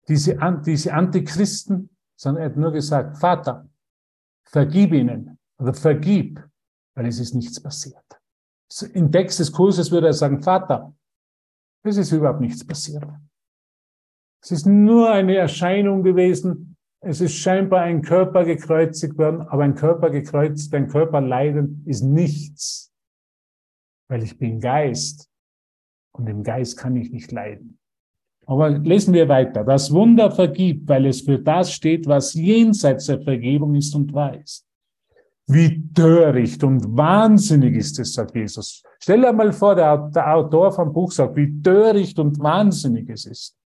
Speaker 1: diese, diese Antichristen, sondern er hat nur gesagt, Vater, vergib ihnen oder vergib, weil es ist nichts passiert. Im Text des Kurses würde er sagen, Vater, es ist überhaupt nichts passiert. Es ist nur eine Erscheinung gewesen. Es ist scheinbar ein Körper gekreuzigt worden, aber ein Körper gekreuzigt, ein Körper leiden ist nichts, weil ich bin Geist und im Geist kann ich nicht leiden. Aber lesen wir weiter. Das Wunder vergibt, weil es für das steht, was jenseits der Vergebung ist und ist. Wie töricht und wahnsinnig ist es, sagt Jesus. Stell dir mal vor, der Autor vom Buch sagt, wie töricht und wahnsinnig es ist.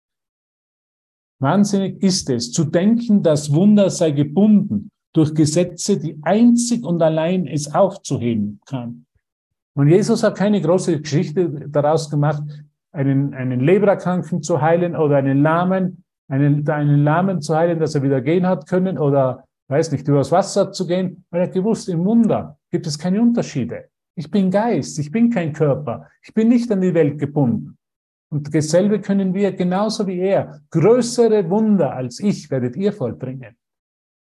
Speaker 1: Wahnsinnig ist es, zu denken, das Wunder sei gebunden durch Gesetze, die einzig und allein es aufzuheben kann. Und Jesus hat keine große Geschichte daraus gemacht, einen, einen Lebererkranken zu heilen oder einen Lahmen, einen, einen Lahmen zu heilen, dass er wieder gehen hat können oder, weiß nicht, übers Wasser zu gehen, weil er hat gewusst, im Wunder gibt es keine Unterschiede. Ich bin Geist, ich bin kein Körper, ich bin nicht an die Welt gebunden. Und dasselbe können wir genauso wie er. Größere Wunder als ich werdet ihr vollbringen.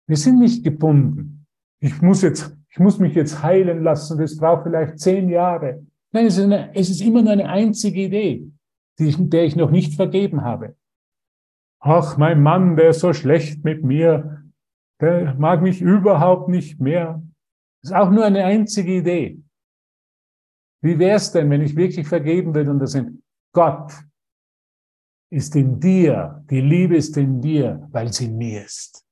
Speaker 1: Wir sind nicht gebunden. Ich muss jetzt, ich muss mich jetzt heilen lassen. Das braucht vielleicht zehn Jahre. Nein, es ist, eine, es ist immer nur eine einzige Idee, ich, der ich noch nicht vergeben habe. Ach, mein Mann, der ist so schlecht mit mir. Der mag mich überhaupt nicht mehr. Das ist auch nur eine einzige Idee. Wie wäre es denn, wenn ich wirklich vergeben würde und das sind Gott ist in dir, die Liebe ist in dir, weil sie in mir ist.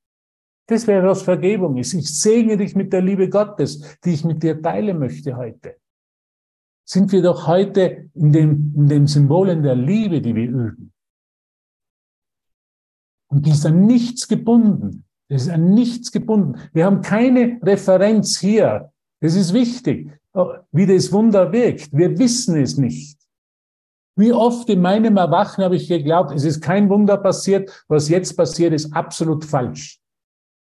Speaker 1: Das wäre, was Vergebung ist. Ich segne dich mit der Liebe Gottes, die ich mit dir teilen möchte heute sind wir doch heute in dem, in den Symbolen der Liebe, die wir üben. Und die ist an nichts gebunden. Das ist an nichts gebunden. Wir haben keine Referenz hier. Das ist wichtig, wie das Wunder wirkt. Wir wissen es nicht. Wie oft in meinem Erwachen habe ich geglaubt, es ist kein Wunder passiert, was jetzt passiert, ist absolut falsch.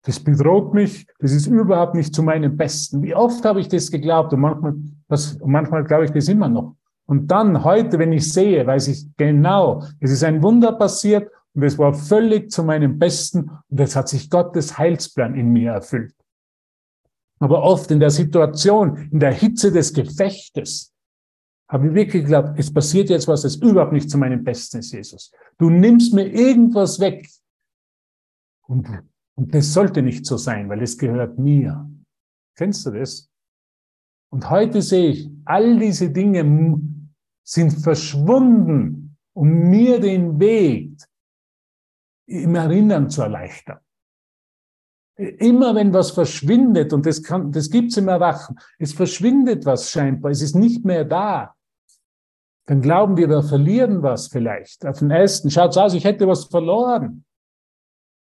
Speaker 1: Das bedroht mich, das ist überhaupt nicht zu meinem Besten. Wie oft habe ich das geglaubt und manchmal, das, manchmal glaube ich das immer noch. Und dann heute, wenn ich sehe, weiß ich genau, es ist ein Wunder passiert und es war völlig zu meinem Besten und es hat sich Gottes Heilsplan in mir erfüllt. Aber oft in der Situation, in der Hitze des Gefechtes, habe ich wirklich geglaubt, es passiert jetzt was, das überhaupt nicht zu meinem Besten ist, Jesus. Du nimmst mir irgendwas weg. Und und das sollte nicht so sein, weil es gehört mir. Kennst du das? Und heute sehe ich, all diese Dinge sind verschwunden, um mir den Weg im Erinnern zu erleichtern. Immer wenn was verschwindet, und das, kann, das gibt's im Erwachen, es verschwindet was scheinbar, es ist nicht mehr da, dann glauben wir, wir verlieren was vielleicht. Auf den ersten schaut's aus, ich hätte was verloren.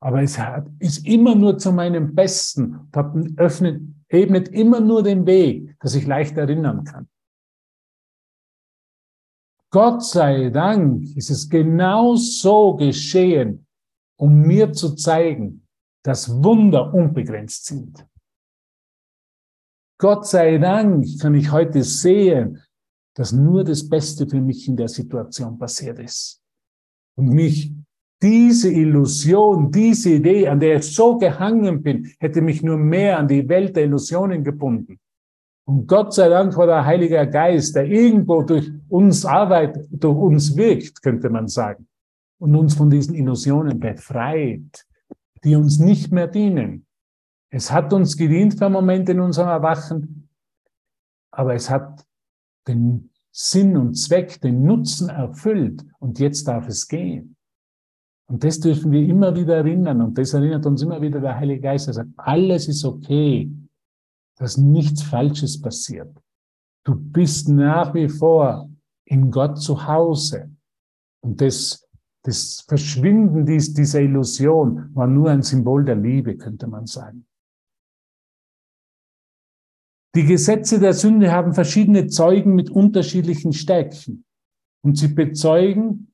Speaker 1: Aber es hat, ist immer nur zu meinem Besten, öffnet, ebnet immer nur den Weg, dass ich leicht erinnern kann. Gott sei Dank ist es genau so geschehen, um mir zu zeigen, dass Wunder unbegrenzt sind. Gott sei Dank kann ich heute sehen, dass nur das Beste für mich in der Situation passiert ist und mich diese Illusion, diese Idee, an der ich so gehangen bin, hätte mich nur mehr an die Welt der Illusionen gebunden. Und Gott sei Dank war der Heilige Geist, der irgendwo durch uns arbeitet, durch uns wirkt, könnte man sagen, und uns von diesen Illusionen befreit, die uns nicht mehr dienen. Es hat uns gedient für einen Moment in unserem Erwachen, aber es hat den Sinn und Zweck, den Nutzen erfüllt und jetzt darf es gehen. Und das dürfen wir immer wieder erinnern. Und das erinnert uns immer wieder der Heilige Geist. Er sagt, alles ist okay, dass nichts Falsches passiert. Du bist nach wie vor in Gott zu Hause. Und das, das Verschwinden dieser Illusion war nur ein Symbol der Liebe, könnte man sagen. Die Gesetze der Sünde haben verschiedene Zeugen mit unterschiedlichen Stärken. Und sie bezeugen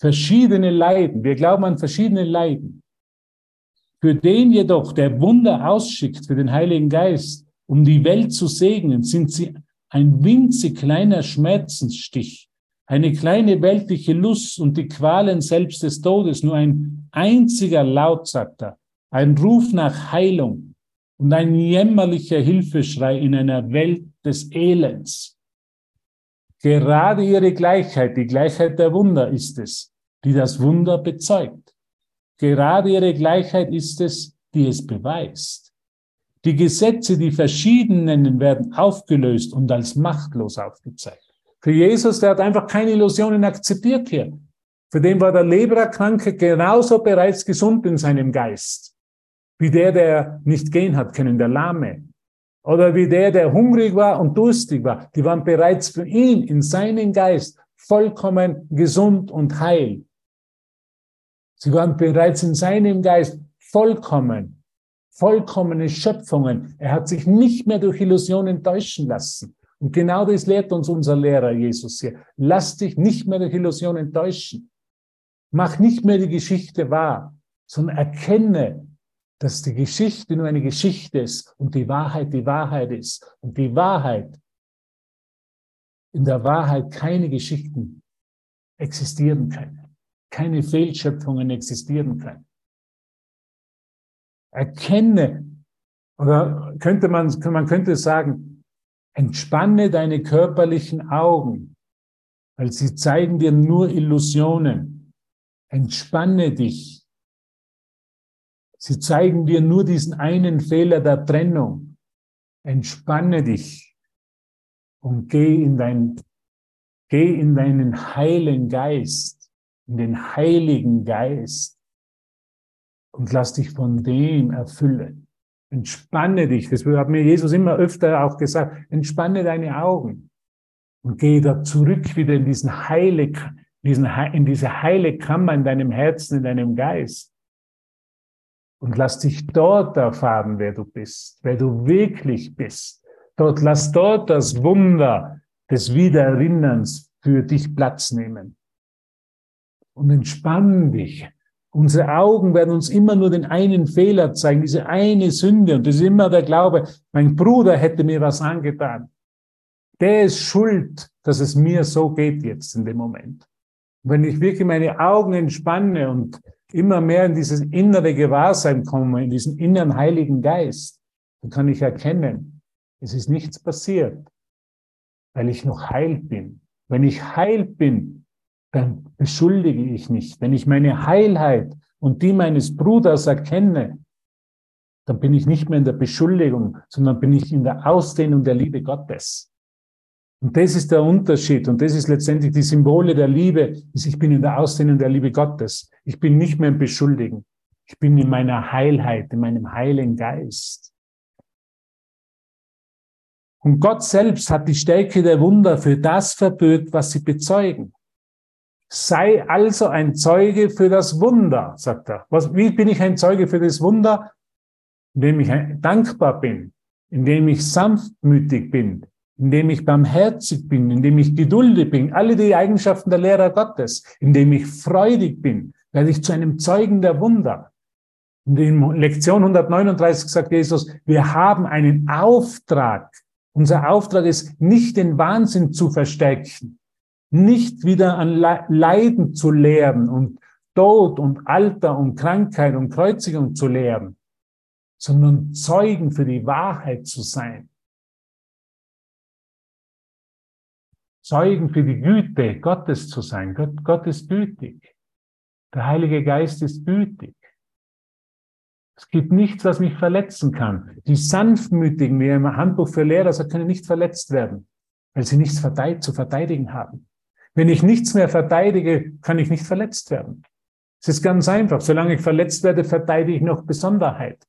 Speaker 1: verschiedene Leiden. Wir glauben an verschiedene Leiden. Für den jedoch, der Wunder ausschickt, für den Heiligen Geist, um die Welt zu segnen, sind sie ein winzig kleiner Schmerzensstich, eine kleine weltliche Lust und die Qualen selbst des Todes, nur ein einziger Laut, sagt er, ein Ruf nach Heilung und ein jämmerlicher Hilfeschrei in einer Welt des Elends. Gerade ihre Gleichheit, die Gleichheit der Wunder ist es, die das Wunder bezeugt. Gerade ihre Gleichheit ist es, die es beweist. Die Gesetze, die verschiedenen, werden aufgelöst und als machtlos aufgezeigt. Für Jesus, der hat einfach keine Illusionen akzeptiert hier. Für den war der Lebererkranke genauso bereits gesund in seinem Geist. Wie der, der nicht gehen hat können, der Lahme. Oder wie der, der hungrig war und durstig war. Die waren bereits für ihn in seinen Geist vollkommen gesund und heil. Sie waren bereits in seinem Geist vollkommen, vollkommene Schöpfungen. Er hat sich nicht mehr durch Illusionen täuschen lassen. Und genau das lehrt uns unser Lehrer Jesus hier. Lass dich nicht mehr durch Illusionen täuschen. Mach nicht mehr die Geschichte wahr, sondern erkenne, dass die Geschichte nur eine Geschichte ist und die Wahrheit die Wahrheit ist. Und die Wahrheit, in der Wahrheit keine Geschichten existieren können, keine Fehlschöpfungen existieren können. Erkenne, oder könnte man, man könnte sagen, entspanne deine körperlichen Augen, weil sie zeigen dir nur Illusionen. Entspanne dich Sie zeigen dir nur diesen einen Fehler der Trennung. Entspanne dich und geh in dein, geh in deinen heilen Geist, in den heiligen Geist und lass dich von dem erfüllen. Entspanne dich. Das hat mir Jesus immer öfter auch gesagt. Entspanne deine Augen und geh da zurück wieder in diesen heile, diesen, in diese heile Kammer in deinem Herzen, in deinem Geist und lass dich dort erfahren, wer du bist, wer du wirklich bist. Dort lass dort das Wunder des Wiedererinnerns für dich Platz nehmen. Und entspann dich. Unsere Augen werden uns immer nur den einen Fehler zeigen, diese eine Sünde. Und das ist immer der Glaube, mein Bruder hätte mir was angetan. Der ist schuld, dass es mir so geht jetzt in dem Moment. Und wenn ich wirklich meine Augen entspanne und immer mehr in dieses innere Gewahrsein komme, in diesen inneren Heiligen Geist, dann kann ich erkennen, es ist nichts passiert, weil ich noch heil bin. Wenn ich heil bin, dann beschuldige ich nicht. Wenn ich meine Heilheit und die meines Bruders erkenne, dann bin ich nicht mehr in der Beschuldigung, sondern bin ich in der Ausdehnung der Liebe Gottes. Und das ist der Unterschied. Und das ist letztendlich die Symbole der Liebe. Ich bin in der Ausdehnung der Liebe Gottes. Ich bin nicht mehr im Beschuldigen. Ich bin in meiner Heilheit, in meinem Heiligen Geist. Und Gott selbst hat die Stärke der Wunder für das verbögt, was sie bezeugen. Sei also ein Zeuge für das Wunder, sagt er. Was, wie bin ich ein Zeuge für das Wunder? Indem ich dankbar bin, indem ich sanftmütig bin, indem ich barmherzig bin, indem ich geduldig bin, alle die Eigenschaften der Lehrer Gottes, indem ich freudig bin, werde ich zu einem Zeugen der Wunder. In Lektion 139 sagt Jesus, wir haben einen Auftrag. Unser Auftrag ist, nicht den Wahnsinn zu verstärken, nicht wieder an Leiden zu lehren und Tod und Alter und Krankheit und Kreuzigung zu lehren, sondern Zeugen für die Wahrheit zu sein. Zeugen für die Güte Gottes zu sein. Gott, Gott ist gütig. Der Heilige Geist ist gütig. Es gibt nichts, was mich verletzen kann. Die Sanftmütigen, wie im Handbuch für Lehrer sagt, können nicht verletzt werden, weil sie nichts zu verteidigen haben. Wenn ich nichts mehr verteidige, kann ich nicht verletzt werden. Es ist ganz einfach. Solange ich verletzt werde, verteidige ich noch Besonderheit.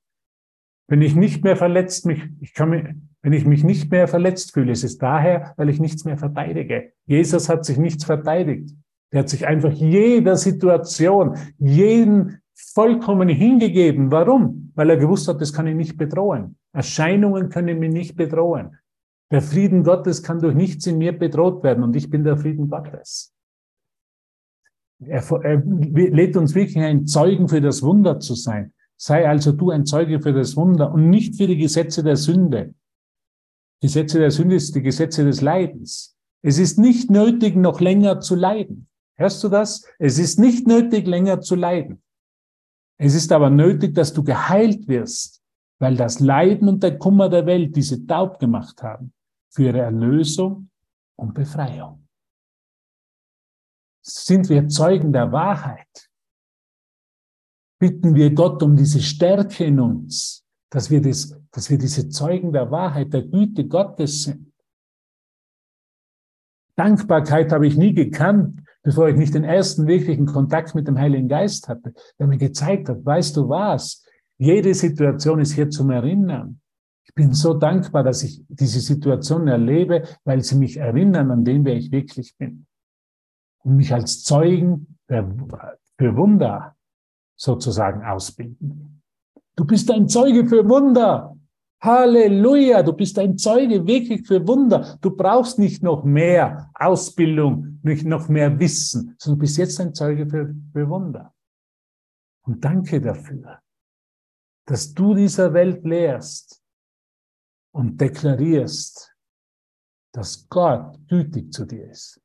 Speaker 1: Wenn ich nicht mehr verletzt mich, ich kann mich, wenn ich mich nicht mehr verletzt fühle, ist es daher, weil ich nichts mehr verteidige. Jesus hat sich nichts verteidigt. Er hat sich einfach jeder Situation, jeden vollkommen hingegeben. Warum? Weil er gewusst hat, das kann ihn nicht bedrohen. Erscheinungen können mich nicht bedrohen. Der Frieden Gottes kann durch nichts in mir bedroht werden und ich bin der Frieden Gottes. Er, er lädt uns wirklich ein, Zeugen für das Wunder zu sein. Sei also du ein Zeuge für das Wunder und nicht für die Gesetze der Sünde. Gesetze der Sünde ist die Gesetze des Leidens. Es ist nicht nötig, noch länger zu leiden. Hörst du das? Es ist nicht nötig, länger zu leiden. Es ist aber nötig, dass du geheilt wirst, weil das Leiden und der Kummer der Welt diese taub gemacht haben für ihre Erlösung und Befreiung. Sind wir Zeugen der Wahrheit? Bitten wir Gott um diese Stärke in uns, dass wir, das, dass wir diese Zeugen der Wahrheit, der Güte Gottes sind. Dankbarkeit habe ich nie gekannt, bevor ich nicht den ersten wirklichen Kontakt mit dem Heiligen Geist hatte, der mir gezeigt hat, weißt du was, Jede Situation ist hier zum Erinnern. Ich bin so dankbar, dass ich diese Situation erlebe, weil sie mich erinnern an den, wer ich wirklich bin. Und mich als Zeugen für Wunder sozusagen ausbilden. Du bist ein Zeuge für Wunder. Halleluja, du bist ein Zeuge wirklich für Wunder. Du brauchst nicht noch mehr Ausbildung, nicht noch mehr Wissen, sondern du bist jetzt ein Zeuge für, für Wunder. Und danke dafür, dass du dieser Welt lehrst und deklarierst, dass Gott gütig zu dir ist.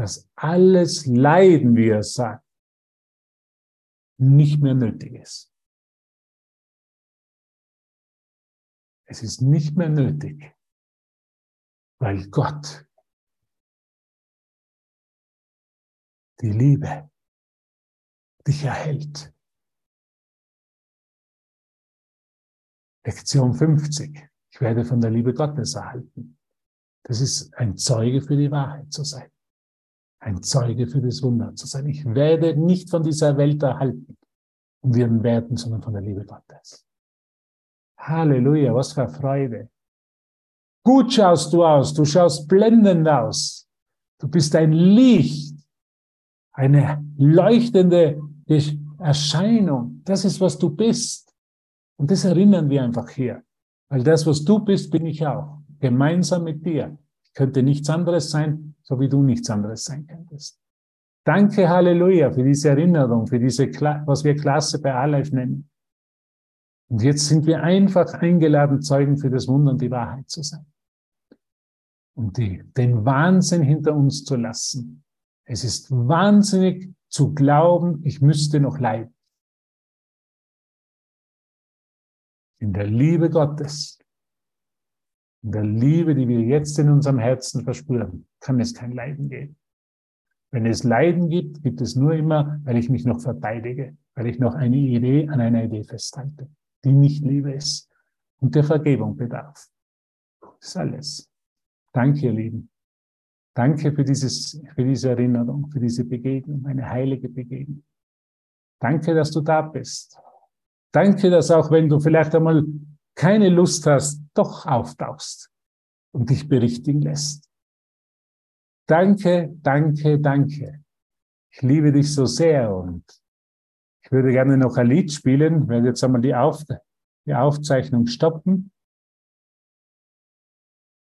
Speaker 1: Dass alles Leiden, wie er sagt, nicht mehr nötig ist. Es ist nicht mehr nötig, weil Gott die Liebe dich erhält. Lektion 50. Ich werde von der Liebe Gottes erhalten. Das ist ein Zeuge für die Wahrheit zu sein. Ein Zeuge für das Wunder zu sein. Ich werde nicht von dieser Welt erhalten und wir werden, sondern von der Liebe Gottes. Halleluja, was für Freude. Gut schaust du aus, du schaust blendend aus. Du bist ein Licht, eine leuchtende Erscheinung. Das ist, was du bist. Und das erinnern wir einfach hier. Weil das, was du bist, bin ich auch. Gemeinsam mit dir. Könnte nichts anderes sein, so wie du nichts anderes sein könntest. Danke, Halleluja, für diese Erinnerung, für diese, was wir Klasse bei Aleph nennen. Und jetzt sind wir einfach eingeladen, Zeugen für das Wunder und die Wahrheit zu sein. Und die, den Wahnsinn hinter uns zu lassen. Es ist wahnsinnig zu glauben, ich müsste noch leiden. In der Liebe Gottes, in der Liebe, die wir jetzt in unserem Herzen verspüren, kann es kein Leiden geben. Wenn es Leiden gibt, gibt es nur immer, weil ich mich noch verteidige, weil ich noch eine Idee an einer Idee festhalte die nicht Liebe ist und der Vergebung bedarf. Das ist alles. Danke, ihr Lieben. Danke für, dieses, für diese Erinnerung, für diese Begegnung, eine heilige Begegnung. Danke, dass du da bist. Danke, dass auch wenn du vielleicht einmal keine Lust hast, doch auftauchst und dich berichtigen lässt. Danke, danke, danke. Ich liebe dich so sehr und ich würde gerne noch ein Lied spielen, ich werde jetzt einmal die, Auf die Aufzeichnung stoppen.